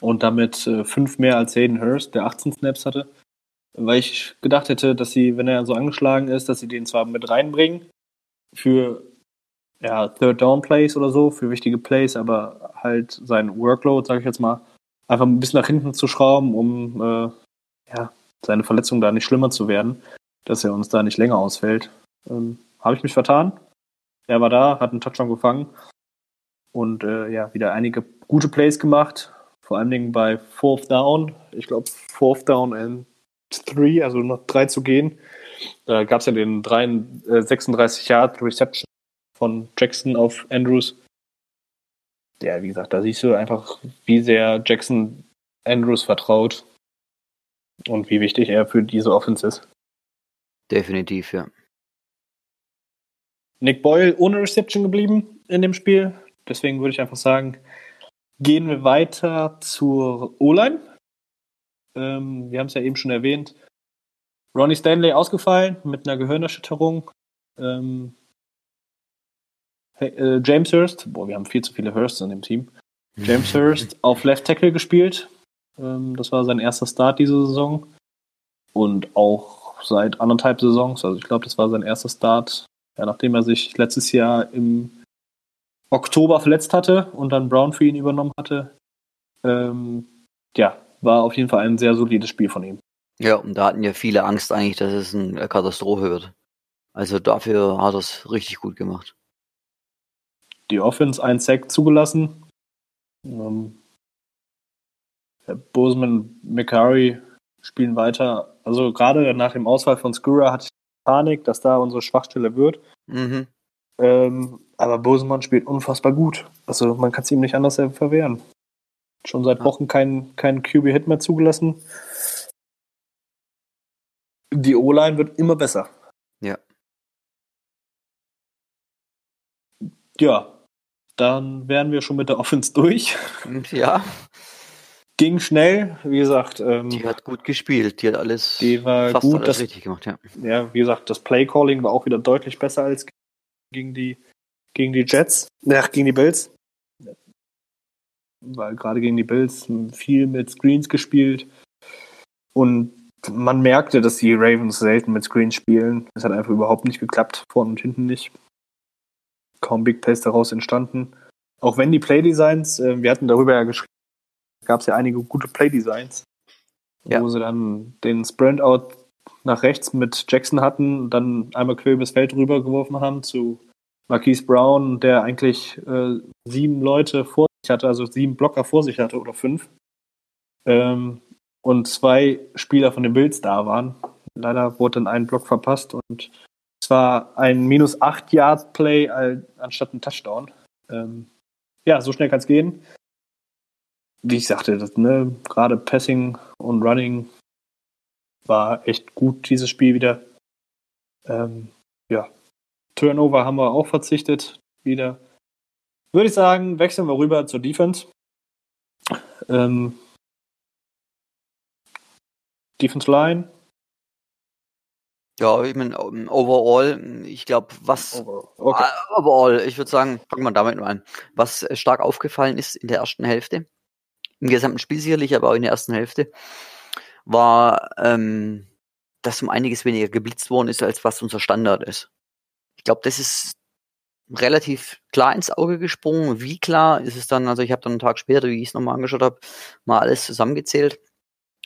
und damit äh, fünf mehr als Hayden Hurst, der 18 Snaps hatte. Weil ich gedacht hätte, dass sie, wenn er so angeschlagen ist, dass sie den zwar mit reinbringen für ja, Third Down Plays oder so, für wichtige Plays, aber halt sein Workload, sage ich jetzt mal, einfach ein bisschen nach hinten zu schrauben, um äh, ja, seine Verletzung da nicht schlimmer zu werden, dass er uns da nicht länger ausfällt. Ähm, Habe ich mich vertan. Er war da, hat einen Touchdown gefangen und äh, ja, wieder einige gute Plays gemacht, vor allen Dingen bei Fourth Down. Ich glaube, Fourth Down and Three, also noch drei zu gehen. Da gab es ja den 3, äh, 36 Yard Reception von Jackson auf Andrews. Ja, wie gesagt, da siehst du einfach, wie sehr Jackson Andrews vertraut und wie wichtig er für diese Offense ist. Definitiv, ja. Nick Boyle ohne Reception geblieben in dem Spiel. Deswegen würde ich einfach sagen, gehen wir weiter zur O-Line. Ähm, wir haben es ja eben schon erwähnt. Ronnie Stanley ausgefallen mit einer Gehirnerschütterung. Ähm, äh, James Hurst, boah, wir haben viel zu viele Hursts in dem Team. James Hurst auf Left Tackle gespielt. Ähm, das war sein erster Start diese Saison. Und auch seit anderthalb Saisons, also ich glaube, das war sein erster Start, ja, nachdem er sich letztes Jahr im Oktober verletzt hatte und dann Brown für ihn übernommen hatte. Ähm, ja, war auf jeden Fall ein sehr solides Spiel von ihm. Ja, und da hatten ja viele Angst eigentlich, dass es eine Katastrophe wird. Also dafür hat er es richtig gut gemacht die Offense einen Sack zugelassen. Ähm, Boseman, McCurry spielen weiter. Also gerade nach dem Ausfall von Skura hatte ich Panik, dass da unsere Schwachstelle wird. Mhm. Ähm, aber Boseman spielt unfassbar gut. Also man kann es ihm nicht anders verwehren. Schon seit Wochen kein, kein QB-Hit mehr zugelassen. Die O-Line wird immer besser. Ja. Ja, dann wären wir schon mit der Offense durch. Ja. Ging schnell, wie gesagt. Ähm, die hat gut gespielt, die hat alles, die war fast gut, alles das, richtig gemacht, ja. Ja, wie gesagt, das Play-Calling war auch wieder deutlich besser als gegen die, gegen die Jets, ja, gegen die Bills. weil gerade gegen die Bills viel mit Screens gespielt. Und man merkte, dass die Ravens selten mit Screens spielen. Es hat einfach überhaupt nicht geklappt, vorne und hinten nicht. Kaum Big Plays daraus entstanden. Auch wenn die Playdesigns, äh, wir hatten darüber ja geschrieben, gab es ja einige gute Playdesigns, ja. wo sie dann den Sprint-Out nach rechts mit Jackson hatten, dann einmal quer übers Feld rübergeworfen haben zu Marquise Brown, der eigentlich äh, sieben Leute vor sich hatte, also sieben Blocker vor sich hatte oder fünf. Ähm, und zwei Spieler von den Bills da waren. Leider wurde dann ein Block verpasst und es war ein minus 8 Yard Play anstatt ein Touchdown. Ähm, ja, so schnell kann es gehen. Wie ich sagte, das, ne, gerade Passing und Running war echt gut, dieses Spiel wieder. Ähm, ja, Turnover haben wir auch verzichtet wieder. Würde ich sagen, wechseln wir rüber zur Defense. Ähm, Defense Line. Ja, ich meine, overall, ich glaube, was okay. uh, overall, ich würde sagen, fangen wir damit mal an. Was stark aufgefallen ist in der ersten Hälfte, im gesamten Spiel sicherlich, aber auch in der ersten Hälfte, war, ähm, dass um einiges weniger geblitzt worden ist, als was unser Standard ist. Ich glaube, das ist relativ klar ins Auge gesprungen. Wie klar ist es dann? Also ich habe dann einen Tag später, wie ich es nochmal angeschaut habe, mal alles zusammengezählt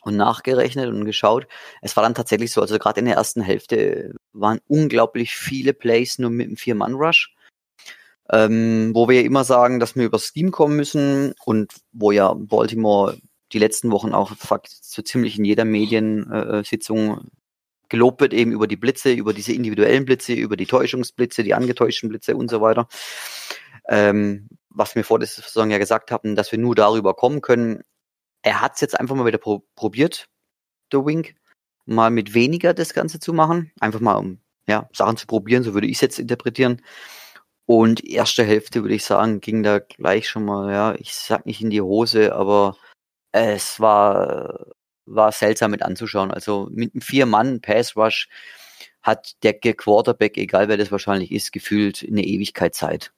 und nachgerechnet und geschaut. Es war dann tatsächlich so, also gerade in der ersten Hälfte waren unglaublich viele Plays nur mit einem Vier-Mann-Rush. Ähm, wo wir ja immer sagen, dass wir über Scheme kommen müssen und wo ja Baltimore die letzten Wochen auch so ziemlich in jeder Mediensitzung gelobt wird, eben über die Blitze, über diese individuellen Blitze, über die Täuschungsblitze, die angetäuschten Blitze und so weiter. Ähm, was wir vor der Saison ja gesagt hatten, dass wir nur darüber kommen können, er hat es jetzt einfach mal wieder pro probiert, der Wink, mal mit weniger das Ganze zu machen. Einfach mal, um ja, Sachen zu probieren, so würde ich es jetzt interpretieren. Und erste Hälfte, würde ich sagen, ging da gleich schon mal, ja, ich sag nicht in die Hose, aber es war, war seltsam mit anzuschauen. Also mit einem Vier-Mann-Pass-Rush hat der Quarterback, egal wer das wahrscheinlich ist, gefühlt eine Ewigkeit Zeit.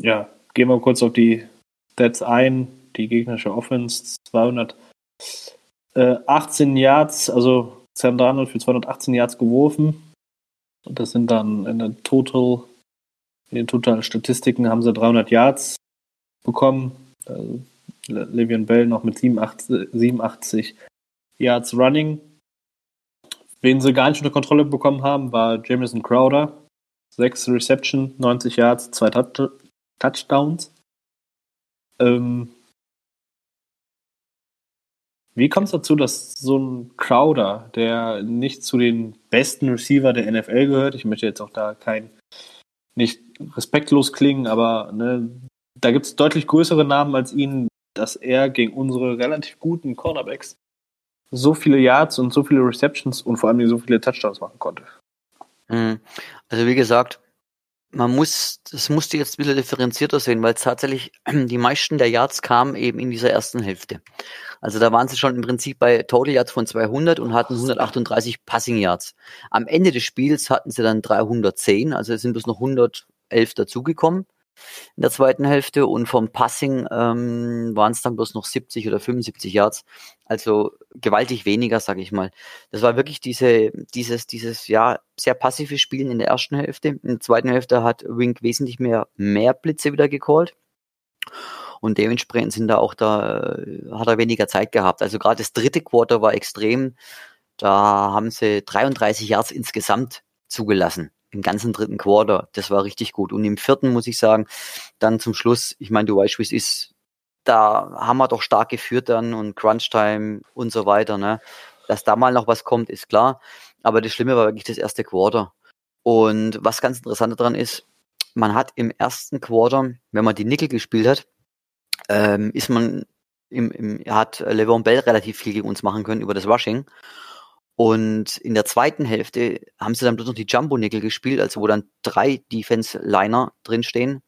Ja, gehen wir kurz auf die Stats ein die gegnerische Offense 218 Yards, also Sam Darnold für 218 Yards geworfen. Und das sind dann in der Total, in den totalen Statistiken haben sie 300 Yards bekommen. Also Le'Veon Bell noch mit 87, 87 Yards Running. Wen sie gar nicht unter Kontrolle bekommen haben, war Jamison Crowder. Sechs Reception, 90 Yards, zwei Touchdowns. Ähm, wie kommt es dazu, dass so ein Crowder, der nicht zu den besten Receiver der NFL gehört, ich möchte jetzt auch da kein, nicht respektlos klingen, aber ne, da gibt es deutlich größere Namen als ihn, dass er gegen unsere relativ guten Cornerbacks so viele Yards und so viele Receptions und vor allem so viele Touchdowns machen konnte. Mhm. Also wie gesagt, man muss, das musste jetzt ein bisschen differenzierter sehen, weil tatsächlich die meisten der Yards kamen eben in dieser ersten Hälfte. Also da waren sie schon im Prinzip bei Total Yards von 200 und hatten 138 Passing Yards. Am Ende des Spiels hatten sie dann 310, also es sind bloß noch 111 dazugekommen in der zweiten Hälfte und vom Passing ähm, waren es dann bloß noch 70 oder 75 Yards, also gewaltig weniger, sag ich mal. Das war wirklich diese, dieses, dieses ja sehr passive Spielen in der ersten Hälfte. In der zweiten Hälfte hat Wink wesentlich mehr mehr Blitze wieder gecallt und dementsprechend sind da auch da hat er weniger Zeit gehabt. Also gerade das dritte Quarter war extrem. Da haben sie 33 Yards insgesamt zugelassen im ganzen dritten Quarter. Das war richtig gut. Und im vierten muss ich sagen, dann zum Schluss, ich meine, du weißt, wie es ist, da haben wir doch stark geführt dann und Crunch-Time und so weiter. Ne? Dass da mal noch was kommt, ist klar. Aber das Schlimme war wirklich das erste Quarter. Und was ganz interessant daran ist, man hat im ersten Quarter, wenn man die Nickel gespielt hat, ähm, ist man im, im, hat Levon Bell relativ viel gegen uns machen können über das Rushing. Und in der zweiten Hälfte haben sie dann bloß noch die Jumbo-Nickel gespielt, also wo dann drei Defense-Liner drinstehen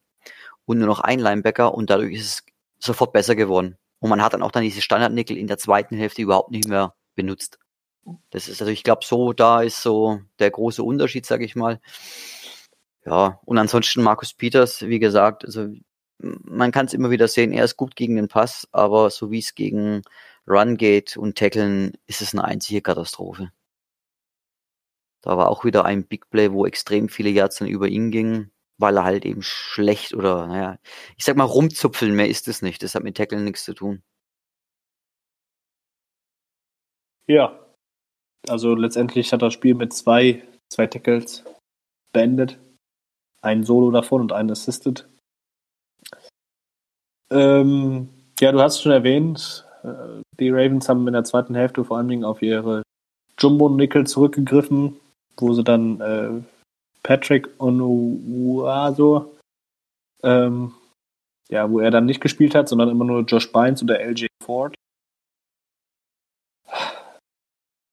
und nur noch ein Linebacker und dadurch ist es sofort besser geworden. Und man hat dann auch dann diese Standard-Nickel in der zweiten Hälfte überhaupt nicht mehr benutzt. Das ist also, ich glaube, so, da ist so der große Unterschied, sage ich mal. Ja, und ansonsten Markus Peters, wie gesagt, also man kann es immer wieder sehen, er ist gut gegen den Pass, aber so wie es gegen Run geht und Tackeln, ist es eine einzige Katastrophe. Da war auch wieder ein Big Play, wo extrem viele Yards dann über ihn gingen, weil er halt eben schlecht oder, naja, ich sag mal rumzupfeln, mehr ist es nicht. Das hat mit Tackeln nichts zu tun. Ja. Also letztendlich hat das Spiel mit zwei, zwei Tackles beendet. Ein Solo davon und ein Assisted. Ähm, ja, du hast schon erwähnt, äh, die Ravens haben in der zweiten Hälfte vor allen Dingen auf ihre Jumbo-Nickel zurückgegriffen, wo sie dann äh, Patrick Onuaso, ähm, ja, wo er dann nicht gespielt hat, sondern immer nur Josh Bynes oder LJ Ford.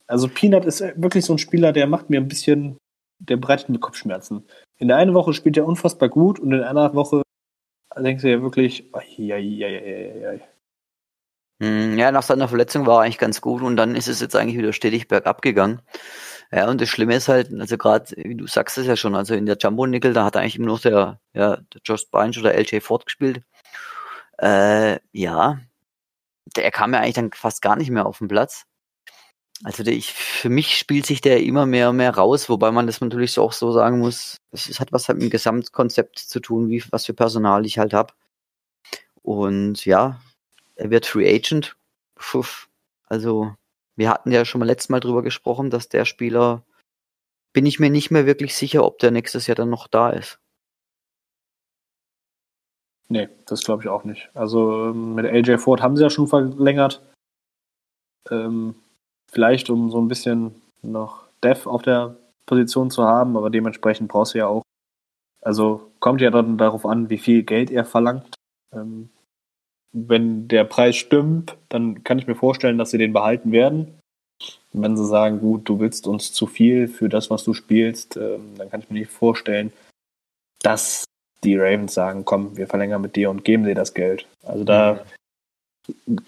Also Peanut ist wirklich so ein Spieler, der macht mir ein bisschen, der bereitet mir Kopfschmerzen. In der einen Woche spielt er unfassbar gut und in der anderen Woche denkst du ja wirklich, ai, ai, ai, ai. Hm, ja, nach seiner Verletzung war er eigentlich ganz gut und dann ist es jetzt eigentlich wieder stetig bergab gegangen. Ja, und das Schlimme ist halt, also gerade, wie du sagst es ja schon, also in der Jumbo Nickel, da hat eigentlich immer noch der, ja, der Josh Bynes oder LJ Ford gespielt. Äh, ja, der kam ja eigentlich dann fast gar nicht mehr auf den Platz. Also der, ich, für mich spielt sich der immer mehr und mehr raus, wobei man das natürlich so auch so sagen muss, es hat was halt mit dem Gesamtkonzept zu tun, wie was für Personal ich halt habe. Und ja, er wird Free Agent. Puh, also, wir hatten ja schon mal letztes Mal drüber gesprochen, dass der Spieler, bin ich mir nicht mehr wirklich sicher, ob der nächstes Jahr dann noch da ist. Nee, das glaube ich auch nicht. Also ähm, mit AJ Ford haben sie ja schon verlängert. Ähm, vielleicht um so ein bisschen noch Dev auf der Position zu haben, aber dementsprechend brauchst du ja auch. Also kommt ja dann darauf an, wie viel Geld er verlangt. Ähm, wenn der Preis stimmt, dann kann ich mir vorstellen, dass sie den behalten werden. Und wenn sie sagen, gut, du willst uns zu viel für das, was du spielst, ähm, dann kann ich mir nicht vorstellen, dass die Ravens sagen, komm, wir verlängern mit dir und geben dir das Geld. Also da,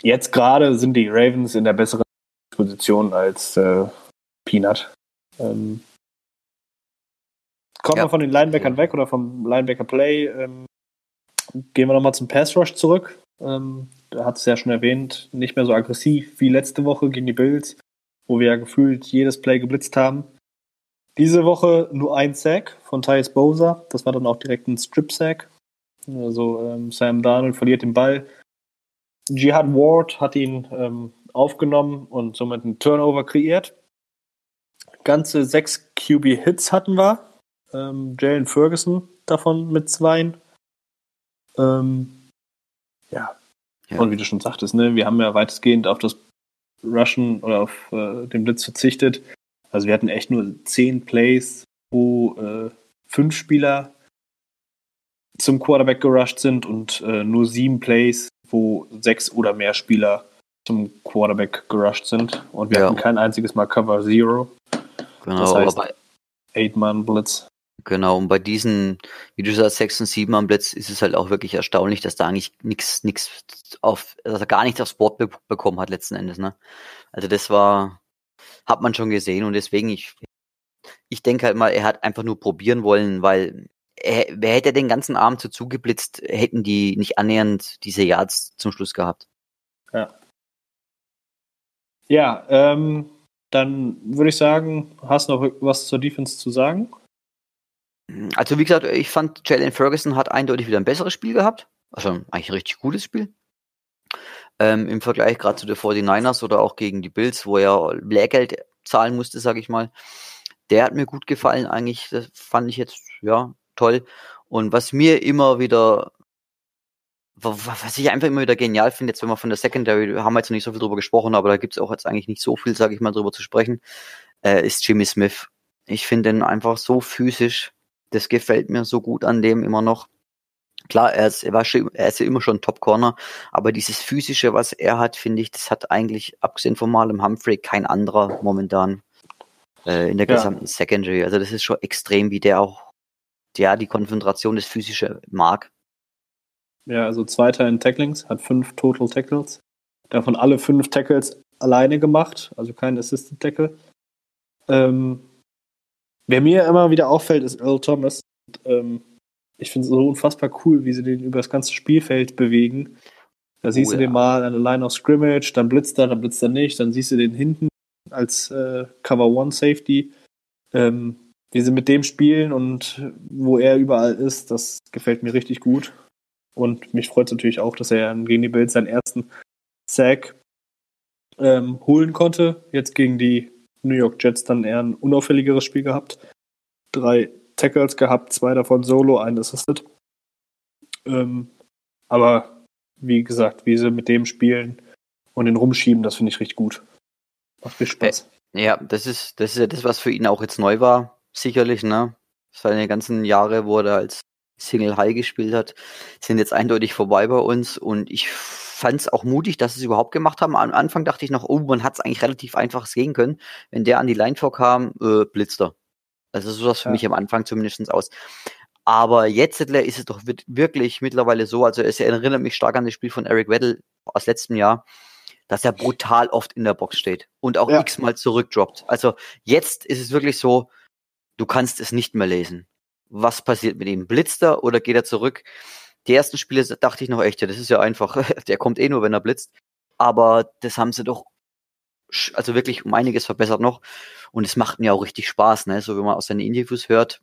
jetzt gerade sind die Ravens in der besseren Position als äh, Peanut. Ähm, kommen ja. wir von den Linebackern weg oder vom Linebacker Play. Ähm, gehen wir nochmal zum Pass Rush zurück. Ähm, da hat es ja schon erwähnt, nicht mehr so aggressiv wie letzte Woche gegen die Bills, wo wir ja gefühlt jedes Play geblitzt haben. Diese Woche nur ein Sack von Tyus Bowser. Das war dann auch direkt ein Strip-Sack. Also ähm, Sam Darnold verliert den Ball. Jihad Ward hat ihn ähm, aufgenommen und somit einen Turnover kreiert. Ganze sechs QB-Hits hatten wir. Ähm, Jalen Ferguson davon mit zweien. Ähm, ja. ja. Und wie du schon sagtest, ne, wir haben ja weitestgehend auf das Rushen oder auf äh, den Blitz verzichtet. Also wir hatten echt nur zehn Plays, wo äh, fünf Spieler zum Quarterback gerusht sind und äh, nur sieben Plays, wo sechs oder mehr Spieler zum Quarterback gerusht sind. Und wir ja. hatten kein einziges Mal Cover Zero. Genau, das heißt, aber Eight-Man-Blitz. Genau, und bei diesen, wie du sagst, 6 und 7 am Blitz ist es halt auch wirklich erstaunlich, dass da eigentlich nichts, nichts auf, dass er gar nichts aufs Board be bekommen hat letzten Endes, ne? Also das war, hat man schon gesehen und deswegen, ich, ich denke halt mal, er hat einfach nur probieren wollen, weil er, wer hätte den ganzen Abend so zugeblitzt, hätten die nicht annähernd diese Yards zum Schluss gehabt. Ja. Ja, ähm, dann würde ich sagen, hast du noch was zur Defense zu sagen? Also wie gesagt, ich fand Jalen Ferguson hat eindeutig wieder ein besseres Spiel gehabt. Also eigentlich ein richtig gutes Spiel. Ähm, Im Vergleich gerade zu den 49ers oder auch gegen die Bills, wo er Lehrgeld zahlen musste, sage ich mal. Der hat mir gut gefallen eigentlich. Das fand ich jetzt, ja, toll. Und was mir immer wieder, was ich einfach immer wieder genial finde, jetzt wenn wir von der Secondary, haben wir jetzt noch nicht so viel drüber gesprochen, aber da gibt es auch jetzt eigentlich nicht so viel, sage ich mal, drüber zu sprechen, äh, ist Jimmy Smith. Ich finde ihn einfach so physisch das gefällt mir so gut an dem immer noch. Klar, er ist, er war schon, er ist ja immer schon Top Corner, aber dieses physische, was er hat, finde ich, das hat eigentlich abgesehen von Marlon Humphrey kein anderer momentan äh, in der gesamten ja. Secondary. Also das ist schon extrem, wie der auch, ja, die Konzentration des physische mag. Ja, also Zweiter in Tacklings, hat fünf Total Tackles. Davon alle fünf Tackles alleine gemacht, also kein Assisted Tackle. Ähm, Wer mir immer wieder auffällt, ist Earl Thomas. Ähm, Ich finde es so unfassbar cool, wie sie den über das ganze Spielfeld bewegen. Da siehst oh, du ja. den mal an der Line of Scrimmage, dann blitzt er, dann blitzt er nicht, dann siehst du den hinten als äh, Cover One Safety. Ähm, wie sie mit dem spielen und wo er überall ist, das gefällt mir richtig gut. Und mich freut es natürlich auch, dass er gegen die Bills seinen ersten Sack ähm, holen konnte. Jetzt gegen die New York Jets dann eher ein unauffälligeres Spiel gehabt. Drei Tackles gehabt, zwei davon solo, ein Assisted. Ähm, aber wie gesagt, wie sie mit dem spielen und den rumschieben, das finde ich richtig gut. Macht viel Spaß. Ja, das ist, das ist ja das, was für ihn auch jetzt neu war, sicherlich, ne? Seine ganzen Jahre, wo er als Single High gespielt hat, sind jetzt eindeutig vorbei bei uns und ich fand es auch mutig, dass sie es überhaupt gemacht haben. Am Anfang dachte ich noch, oh, man hat es eigentlich relativ einfach sehen können. Wenn der an die Line vorkam, äh, blitzt er. Also so sah es für ja. mich am Anfang zumindest aus. Aber jetzt ist es doch wirklich mittlerweile so, also es erinnert mich stark an das Spiel von Eric Weddle aus letztem Jahr, dass er brutal oft in der Box steht und auch ja. x-mal zurückdroppt. Also jetzt ist es wirklich so, du kannst es nicht mehr lesen. Was passiert mit ihm? Blitzt er oder geht er zurück? Die ersten Spiele dachte ich noch echt, ja, das ist ja einfach, der kommt eh nur, wenn er blitzt. Aber das haben sie doch also wirklich um einiges verbessert noch. Und es macht mir auch richtig Spaß, ne? So wie man aus seinen Interviews hört.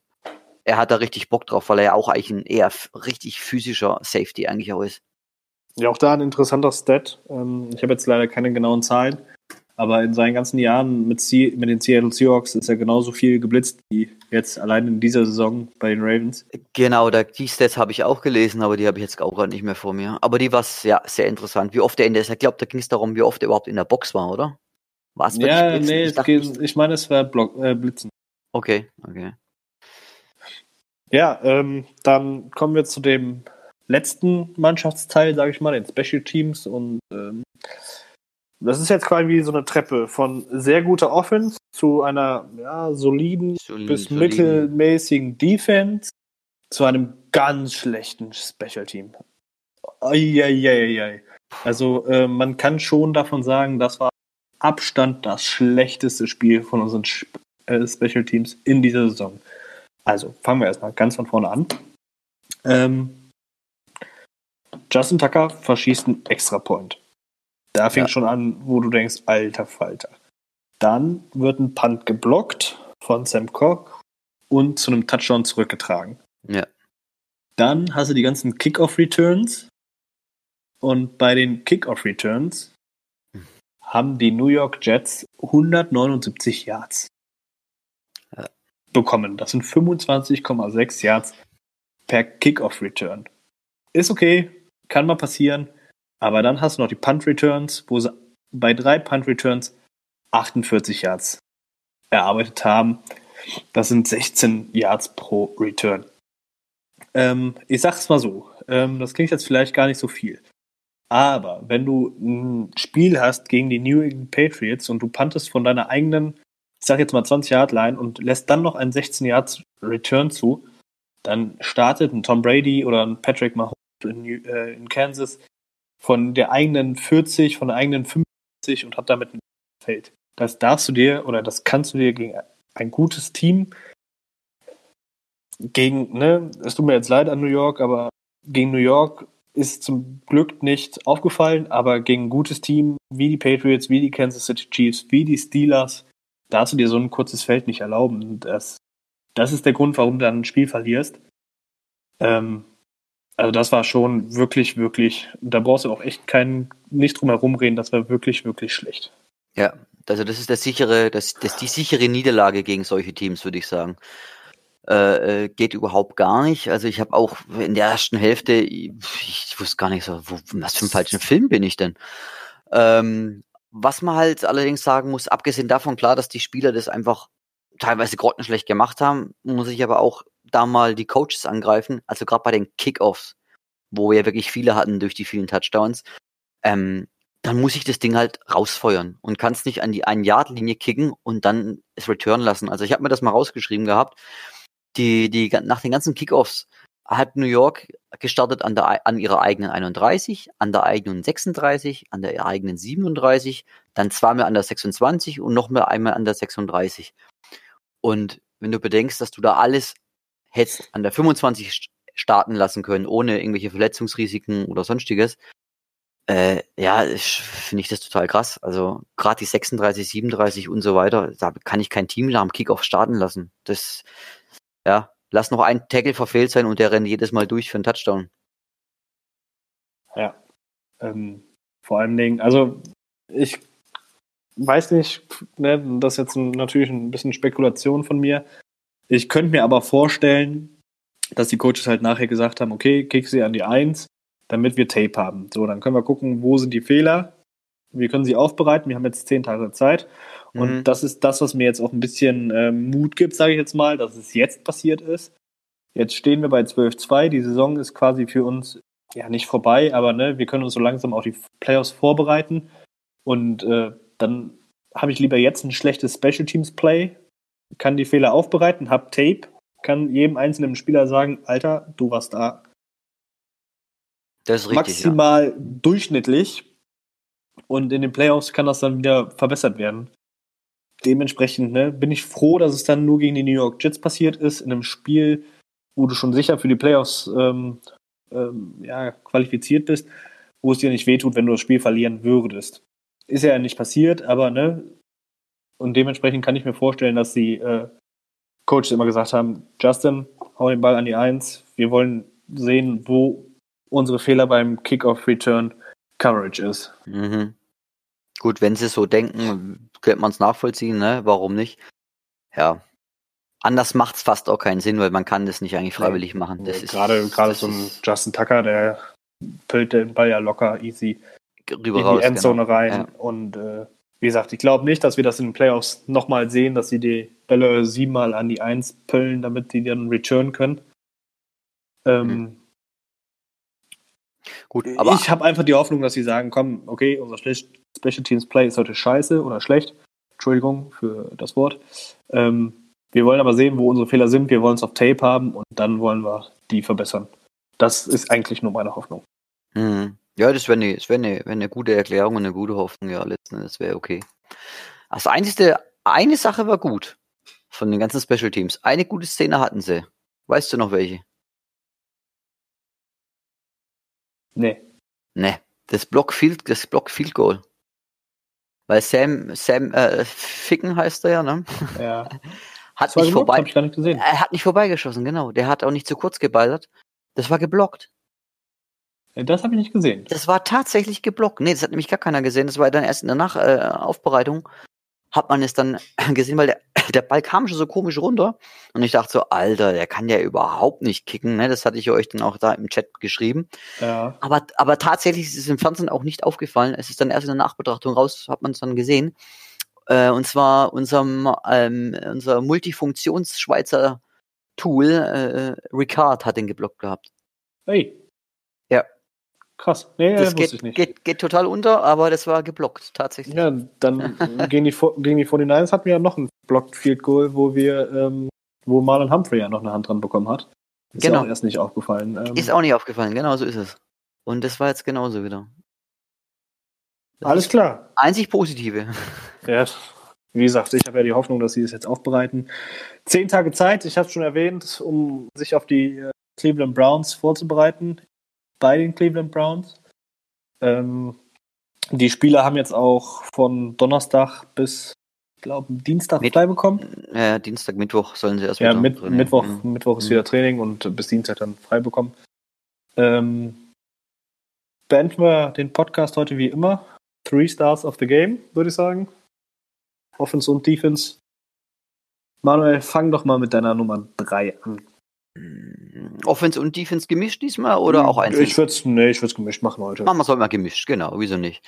Er hat da richtig Bock drauf, weil er ja auch eigentlich ein eher richtig physischer Safety eigentlich auch ist. Ja, auch da ein interessanter Stat. Ähm, ich habe jetzt leider keine genauen Zahlen, aber in seinen ganzen Jahren mit, C mit den Seattle Seahawks ist er genauso viel geblitzt wie jetzt allein in dieser Saison bei den Ravens. Genau, da, die Stats habe ich auch gelesen, aber die habe ich jetzt auch gerade nicht mehr vor mir. Aber die war ja, sehr interessant, wie oft er in der, ich glaube, da ging es darum, wie oft er überhaupt in der Box war, oder? War es Ja, nee, ich, dachte, geht, ich meine, es war Block, äh, Blitzen. Okay, okay. Ja, ähm, dann kommen wir zu dem letzten Mannschaftsteil, sage ich mal, den Special Teams. Und ähm, das ist jetzt quasi wie so eine Treppe von sehr guter Offense zu einer ja, soliden Solid, bis soliden. mittelmäßigen Defense zu einem ganz schlechten Special Team. Eieieiei. Also äh, man kann schon davon sagen, das war Abstand das schlechteste Spiel von unseren äh, Special Teams in dieser Saison. Also fangen wir erstmal ganz von vorne an. Ähm, Justin Tucker verschießt einen Extra-Point. Da fing ja. schon an, wo du denkst, alter Falter. Dann wird ein Punt geblockt von Sam Cock und zu einem Touchdown zurückgetragen. Ja. Dann hast du die ganzen Kickoff-Returns. Und bei den Kickoff-Returns haben die New York Jets 179 Yards ja. bekommen. Das sind 25,6 Yards per Kickoff-Return. Ist okay, kann mal passieren. Aber dann hast du noch die Punt-Returns, wo sie bei drei Punt-Returns 48 Yards erarbeitet haben. Das sind 16 Yards pro Return. Ähm, ich sag's mal so, ähm, das klingt jetzt vielleicht gar nicht so viel. Aber wenn du ein Spiel hast gegen die New England Patriots und du puntest von deiner eigenen, ich sag jetzt mal 20 Yard Line und lässt dann noch einen 16 Yard Return zu, dann startet ein Tom Brady oder ein Patrick Mahomes in, äh, in Kansas von der eigenen 40, von der eigenen 50 und hat damit ein Feld. Das darfst du dir oder das kannst du dir gegen ein gutes Team gegen, ne, es tut mir jetzt leid an New York, aber gegen New York ist zum Glück nicht aufgefallen, aber gegen ein gutes Team wie die Patriots, wie die Kansas City Chiefs, wie die Steelers, darfst du dir so ein kurzes Feld nicht erlauben. Das, das ist der Grund, warum du dann ein Spiel verlierst. Ähm, also das war schon wirklich, wirklich, da brauchst du auch echt keinen, nicht drum herum reden, das war wirklich, wirklich schlecht. Ja, also das ist der sichere, das, das die sichere Niederlage gegen solche Teams, würde ich sagen. Äh, äh, geht überhaupt gar nicht. Also ich habe auch in der ersten Hälfte, ich, ich wusste gar nicht so, wo, was für einen falschen Film bin ich denn? Ähm, was man halt allerdings sagen muss, abgesehen davon klar, dass die Spieler das einfach teilweise grottenschlecht gemacht haben, muss ich aber auch da mal die Coaches angreifen. Also gerade bei den Kickoffs, wo wir wirklich viele hatten durch die vielen Touchdowns, ähm, dann muss ich das Ding halt rausfeuern und kann es nicht an die Ein-Yard-Linie kicken und dann es return lassen. Also ich habe mir das mal rausgeschrieben gehabt die, die, nach den ganzen Kickoffs hat New York gestartet an, der, an ihrer eigenen 31, an der eigenen 36, an der eigenen 37, dann zweimal an der 26 und noch einmal an der 36. Und wenn du bedenkst, dass du da alles hättest an der 25 starten lassen können, ohne irgendwelche Verletzungsrisiken oder sonstiges. Äh, ja, finde ich das total krass. Also gerade die 36, 37 und so weiter, da kann ich kein Team nach Kickoff starten lassen. Das, ja, lass noch ein Tackle verfehlt sein und der rennt jedes Mal durch für einen Touchdown. Ja. Ähm, vor allen Dingen, also ich weiß nicht, ne, das ist jetzt natürlich ein bisschen Spekulation von mir. Ich könnte mir aber vorstellen, dass die Coaches halt nachher gesagt haben, okay, kick sie an die Eins, damit wir Tape haben. So, dann können wir gucken, wo sind die Fehler. Wir können sie aufbereiten. Wir haben jetzt zehn Tage Zeit. Und mhm. das ist das, was mir jetzt auch ein bisschen äh, Mut gibt, sage ich jetzt mal, dass es jetzt passiert ist. Jetzt stehen wir bei 12-2. Die Saison ist quasi für uns ja nicht vorbei, aber ne, wir können uns so langsam auf die Playoffs vorbereiten. Und äh, dann habe ich lieber jetzt ein schlechtes Special Teams Play, kann die Fehler aufbereiten, habe Tape, kann jedem einzelnen Spieler sagen, Alter, du warst da. Das ist richtig, maximal ja. durchschnittlich. Und in den Playoffs kann das dann wieder verbessert werden. Dementsprechend ne, bin ich froh, dass es dann nur gegen die New York Jets passiert ist, in einem Spiel, wo du schon sicher für die Playoffs ähm, ähm, ja, qualifiziert bist, wo es dir nicht wehtut, wenn du das Spiel verlieren würdest. Ist ja nicht passiert, aber ne, und dementsprechend kann ich mir vorstellen, dass die äh, Coaches immer gesagt haben, Justin, hau den Ball an die Eins. Wir wollen sehen, wo unsere Fehler beim Kickoff-Return Coverage ist. Mhm. Gut, wenn sie so denken, könnte man es nachvollziehen, ne? Warum nicht? Ja. Anders macht es fast auch keinen Sinn, weil man kann das nicht eigentlich freiwillig nee. machen. Das nee, gerade gerade so ein Justin Tucker, der pölt den Ball ja locker easy rüber in raus, die Endzone genau. rein. Ja. Und äh, wie gesagt, ich glaube nicht, dass wir das in den Playoffs nochmal sehen, dass sie die Bälle siebenmal an die Eins pöllen, damit die dann return können. Ähm, mhm. Gut, aber ich habe einfach die Hoffnung, dass sie sagen, komm, okay, unser Special Teams Play ist heute scheiße oder schlecht. Entschuldigung für das Wort. Ähm, wir wollen aber sehen, wo unsere Fehler sind. Wir wollen es auf Tape haben und dann wollen wir die verbessern. Das ist eigentlich nur meine Hoffnung. Mhm. Ja, das wäre eine wär ne, wär ne gute Erklärung und eine gute Hoffnung, ja, letzten Endes wäre okay. Das einzige, eine Sache war gut von den ganzen Special Teams. Eine gute Szene hatten sie. Weißt du noch welche? Nee. Nee. Das Block Field, das Block Field Goal. Weil Sam, Sam, äh, Ficken heißt er ja, ne? Ja. hat nicht vorbei. Hab ich gar nicht gesehen. Er hat nicht vorbeigeschossen, genau. Der hat auch nicht zu kurz geballert. Das war geblockt. Das habe ich nicht gesehen. Das war tatsächlich geblockt. Nee, das hat nämlich gar keiner gesehen. Das war dann erst in der Nach äh, Aufbereitung. Hat man es dann gesehen, weil der, der Ball kam schon so komisch runter. Und ich dachte so, Alter, der kann ja überhaupt nicht kicken. Ne? Das hatte ich euch dann auch da im Chat geschrieben. Ja. Aber, aber tatsächlich ist es im Fernsehen auch nicht aufgefallen. Es ist dann erst in der Nachbetrachtung raus, hat man es dann gesehen. Äh, und zwar unserem, ähm, unser Multifunktions-Schweizer Tool, äh, Ricard, hat den geblockt gehabt. Hey. Krass. Nee, das geht, ich nicht. Geht, geht total unter, aber das war geblockt, tatsächlich. Ja, dann gegen, die, gegen die 49ers hatten wir ja noch ein Blocked Field Goal, wo wir, ähm, wo Marlon Humphrey ja noch eine Hand dran bekommen hat. Ist genau. auch erst nicht aufgefallen. Ähm, ist auch nicht aufgefallen, genau so ist es. Und das war jetzt genauso wieder. Das Alles klar. Einzig Positive. Ja, wie gesagt, ich habe ja die Hoffnung, dass sie es jetzt aufbereiten. Zehn Tage Zeit, ich habe es schon erwähnt, um sich auf die äh, Cleveland Browns vorzubereiten bei den Cleveland Browns. Ähm, die Spieler haben jetzt auch von Donnerstag bis, ich glaube, Dienstag Mit frei bekommen. Ja, Dienstag, Mittwoch sollen sie erst ja, mit, Mittwoch, mhm. Mittwoch ist mhm. wieder Training und bis Dienstag dann frei bekommen. Ähm, beenden wir den Podcast heute wie immer. Three Stars of the Game, würde ich sagen. Offense und Defense. Manuel, fang doch mal mit deiner Nummer 3 an. Offense und Defense gemischt diesmal oder auch einzeln? Ich würde es nee, gemischt machen heute. Machen wir es heute mal gemischt, genau, wieso nicht?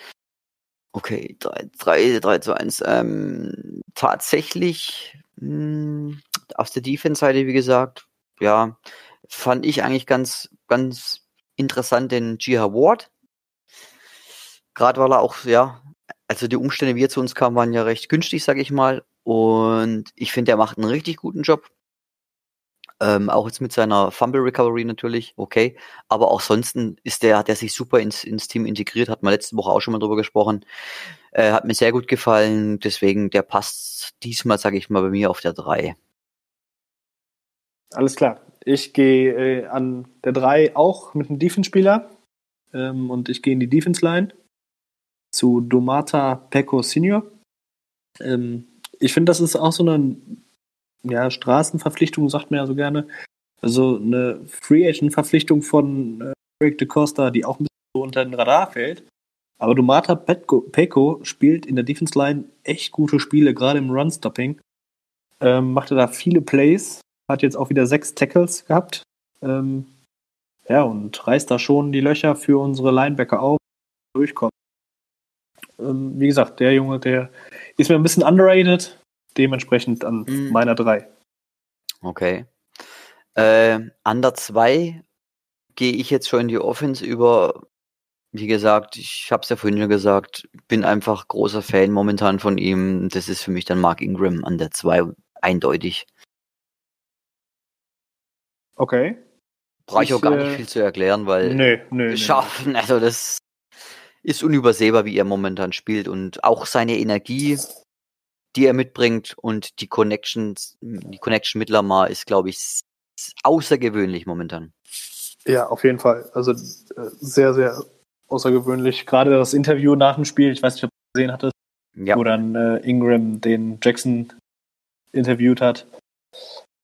Okay, 3, 3, 3 zu 1. Ähm, tatsächlich mh, hm, aus der Defense-Seite, wie gesagt, ja, fand ich eigentlich ganz, ganz interessant den Gia Ward. Gerade weil er auch, ja, also die Umstände, wie er zu uns kam, waren ja recht günstig, sag ich mal. Und ich finde, er macht einen richtig guten Job. Ähm, auch jetzt mit seiner Fumble Recovery natürlich, okay. Aber auch sonst ist der, hat er sich super ins, ins Team integriert, hat man letzte Woche auch schon mal drüber gesprochen. Äh, hat mir sehr gut gefallen, deswegen der passt diesmal, sage ich mal, bei mir auf der 3. Alles klar. Ich gehe äh, an der 3 auch mit einem Defense-Spieler ähm, und ich gehe in die Defense-Line zu Domata Pecco Senior. Ähm, ich finde, das ist auch so eine ja, Straßenverpflichtung, sagt man ja so gerne. Also eine Free Agent-Verpflichtung von äh, Eric DeCosta, die auch ein bisschen so unter den Radar fällt. Aber Domata Pecco spielt in der Defense Line echt gute Spiele, gerade im Run-Stopping. Ähm, machte da viele Plays, hat jetzt auch wieder sechs Tackles gehabt. Ähm, ja, und reißt da schon die Löcher für unsere Linebacker auf, durchkommen. Ähm, wie gesagt, der Junge, der ist mir ein bisschen underrated, dementsprechend an mhm. meiner 3. Okay. Äh, an der 2 gehe ich jetzt schon in die Offense über. Wie gesagt, ich habe es ja vorhin schon gesagt, bin einfach großer Fan momentan von ihm. Das ist für mich dann Mark Ingram an der 2 eindeutig. Okay. Brauche ich, auch gar nicht äh, viel zu erklären, weil nö, nö, schaffen, nö. also das ist unübersehbar, wie er momentan spielt und auch seine Energie, die er mitbringt und die Connections, die Connection mit Lamar ist, glaube ich, außergewöhnlich momentan. Ja, auf jeden Fall. Also äh, sehr, sehr außergewöhnlich. Gerade das Interview nach dem Spiel, ich weiß nicht, ob du gesehen hattest, ja. wo dann äh, Ingram den Jackson interviewt hat.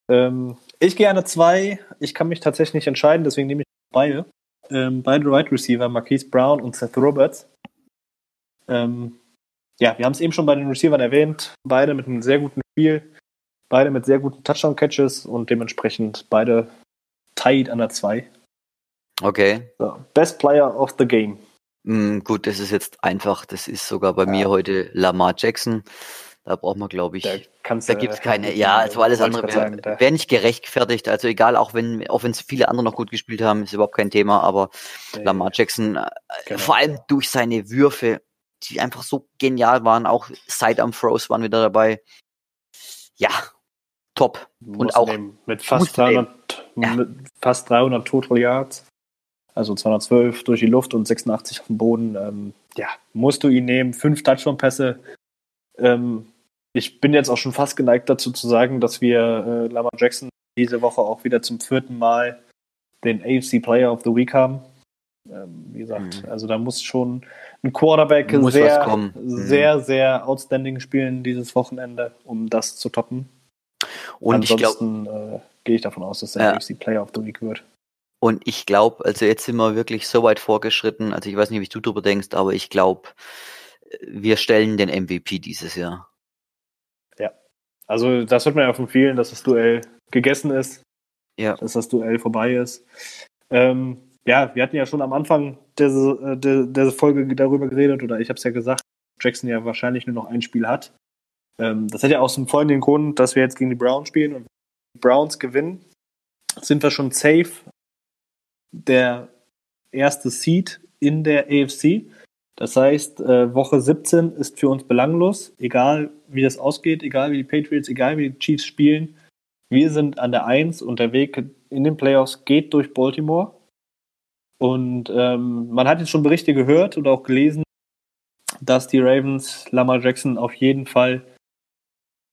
Ähm, ich gehe eine 2. Ich kann mich tatsächlich nicht entscheiden, deswegen nehme ich beide. Ähm, beide Right Receiver, Marquise Brown und Seth Roberts. Ähm, ja, wir haben es eben schon bei den Receivern erwähnt. Beide mit einem sehr guten Spiel. Beide mit sehr guten Touchdown-Catches und dementsprechend beide tied an der 2. Okay. So, Best Player of the Game. Mm, gut, das ist jetzt einfach. Das ist sogar bei ja. mir heute Lamar Jackson. Da braucht man, glaube ich, da, da gibt es keine, ja, also alles andere wäre wär nicht gerechtfertigt. Also egal, auch wenn, auch wenn es viele andere noch gut gespielt haben, ist überhaupt kein Thema, aber nee. Lamar Jackson, äh, genau. vor allem durch seine Würfe, die einfach so genial waren, auch Sidearm Throws waren wieder dabei. Ja, top. Und auch mit fast 300, ja. mit fast 300 Total Yards. Also 212 durch die Luft und 86 auf dem Boden. Ähm, ja, musst du ihn nehmen. Fünf Touchdown-Pässe. Ähm, ich bin jetzt auch schon fast geneigt dazu zu sagen, dass wir äh, Lamar Jackson diese Woche auch wieder zum vierten Mal den AFC Player of the Week haben. Ähm, wie gesagt, mhm. also da muss schon ein Quarterback muss sehr, mhm. sehr, sehr outstanding spielen dieses Wochenende, um das zu toppen. Und Ansonsten äh, gehe ich davon aus, dass der ja. Player of the Week wird. Und ich glaube, also jetzt sind wir wirklich so weit vorgeschritten, also ich weiß nicht, wie du darüber denkst, aber ich glaube, wir stellen den MVP dieses Jahr. Also das hört man ja von vielen, dass das Duell gegessen ist. Ja. Dass das Duell vorbei ist. Ähm, ja, wir hatten ja schon am Anfang der, äh, der, der Folge darüber geredet, oder ich habe es ja gesagt, Jackson ja wahrscheinlich nur noch ein Spiel hat. Ähm, das hat ja auch so folgenden Grund, dass wir jetzt gegen die Browns spielen und die Browns gewinnen, sind wir schon safe der erste Seed in der AFC. Das heißt, äh, Woche 17 ist für uns belanglos, egal wie das ausgeht, egal wie die Patriots, egal wie die Chiefs spielen. Wir sind an der 1 und der Weg in den Playoffs geht durch Baltimore. Und ähm, man hat jetzt schon Berichte gehört und auch gelesen, dass die Ravens Lamar Jackson auf jeden Fall,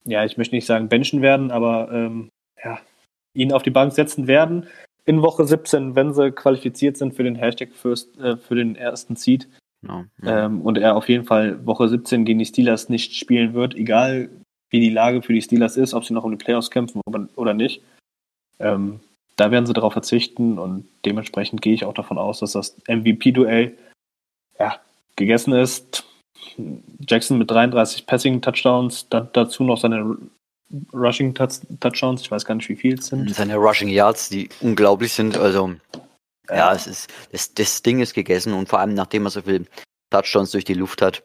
ja, ich möchte nicht sagen benchen werden, aber ähm, ja, ihn auf die Bank setzen werden in Woche 17, wenn sie qualifiziert sind für den Hashtag First, äh, für den ersten Seed. Genau. Ja. Ähm, und er auf jeden Fall Woche 17 gegen die Steelers nicht spielen wird, egal wie die Lage für die Steelers ist, ob sie noch um die Playoffs kämpfen oder nicht. Ähm, da werden sie darauf verzichten und dementsprechend gehe ich auch davon aus, dass das MVP-Duell ja, gegessen ist. Jackson mit 33 Passing-Touchdowns, dazu noch seine Rushing-Touchdowns, ich weiß gar nicht, wie viel es sind. Seine Rushing Yards, die unglaublich sind, also ja, es ist, das, das Ding ist gegessen und vor allem nachdem er so viel Touchdowns durch die Luft hat.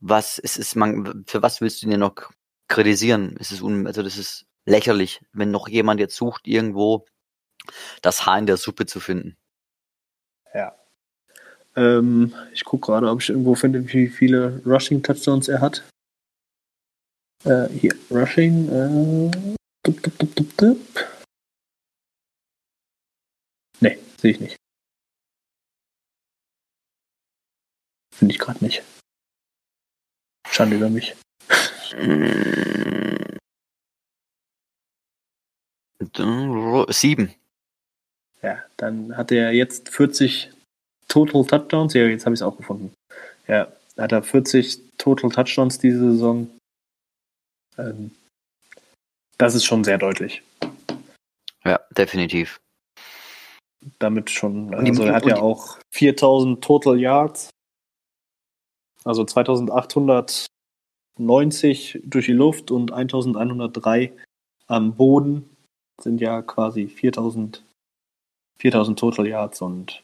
Was, es ist man, für was willst du ihn denn noch kritisieren? Es ist un, also das ist lächerlich, wenn noch jemand jetzt sucht, irgendwo das Haar in der Suppe zu finden. Ja. Ähm, ich gucke gerade, ob ich irgendwo finde, wie viele Rushing Touchdowns er hat. Äh, hier, Rushing. Äh, dup, dup, dup, nee, sehe ich nicht. Finde ich gerade nicht. Schande über mich. Sieben. Ja, dann hat er jetzt 40 Total Touchdowns. Ja, jetzt habe ich es auch gefunden. Ja, hat er 40 Total Touchdowns diese Saison. Ähm, das ist schon sehr deutlich. Ja, definitiv. Damit schon, also er hat ja auch 4000 Total Yards. Also 2890 durch die Luft und 1103 am Boden sind ja quasi 4000, 4000 Total Yards und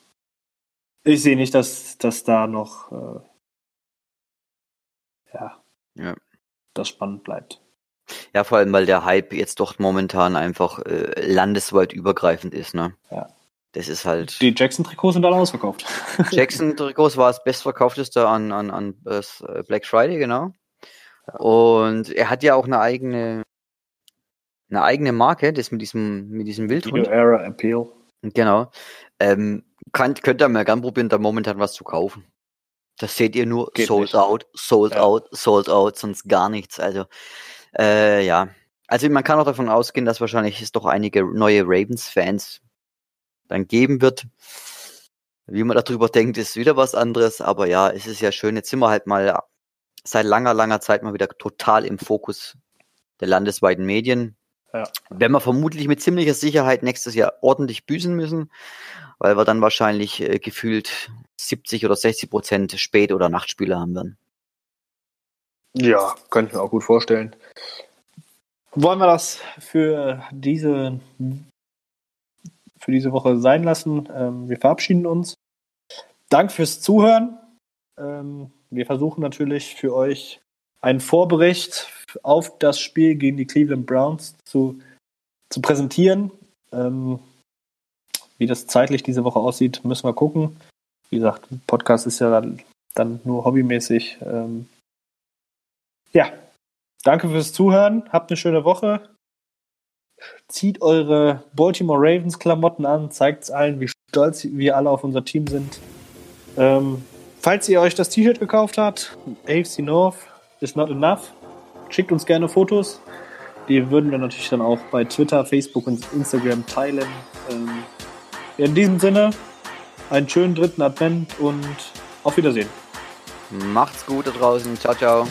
ich sehe nicht, dass, dass da noch äh, ja, ja, das spannend bleibt. Ja, vor allem, weil der Hype jetzt doch momentan einfach äh, landesweit übergreifend ist, ne? Ja. Das ist halt. Die Jackson-Trikots sind alle ausverkauft. Jackson-Trikots war das bestverkaufteste an, an, an äh, Black Friday, genau. Und er hat ja auch eine eigene, eine eigene Marke, das mit diesem, mit diesem Wildhund. Video Era Appeal. Genau. Ähm, kann, könnt ihr mal gern probieren, da momentan was zu kaufen. Das seht ihr nur Geht sold nicht. out, sold Ja. out, sold out, sonst gar nichts. Also, äh, ja. Also man kann auch davon ausgehen, dass wahrscheinlich es doch einige neue Ravens-Fans dann geben wird. Wie man darüber denkt, ist wieder was anderes. Aber ja, es ist ja schön. Jetzt sind wir halt mal seit langer, langer Zeit mal wieder total im Fokus der landesweiten Medien. Ja. Werden wir vermutlich mit ziemlicher Sicherheit nächstes Jahr ordentlich büßen müssen, weil wir dann wahrscheinlich äh, gefühlt 70 oder 60 Prozent Spät- oder Nachtspiele haben werden. Ja, könnte ich mir auch gut vorstellen. Wollen wir das für diese, für diese Woche sein lassen? Ähm, wir verabschieden uns. Dank fürs Zuhören. Ähm, wir versuchen natürlich für euch einen Vorbericht auf das Spiel gegen die Cleveland Browns zu, zu präsentieren. Ähm, wie das zeitlich diese Woche aussieht, müssen wir gucken. Wie gesagt, Podcast ist ja dann, dann nur hobbymäßig. Ähm, ja, danke fürs Zuhören. Habt eine schöne Woche. Zieht eure Baltimore Ravens Klamotten an. Zeigt es allen, wie stolz wir alle auf unser Team sind. Ähm, falls ihr euch das T-Shirt gekauft habt, AFC North is not enough. Schickt uns gerne Fotos. Die würden wir natürlich dann auch bei Twitter, Facebook und Instagram teilen. Ähm, in diesem Sinne, einen schönen dritten Advent und auf Wiedersehen. Macht's gut da draußen. Ciao, ciao.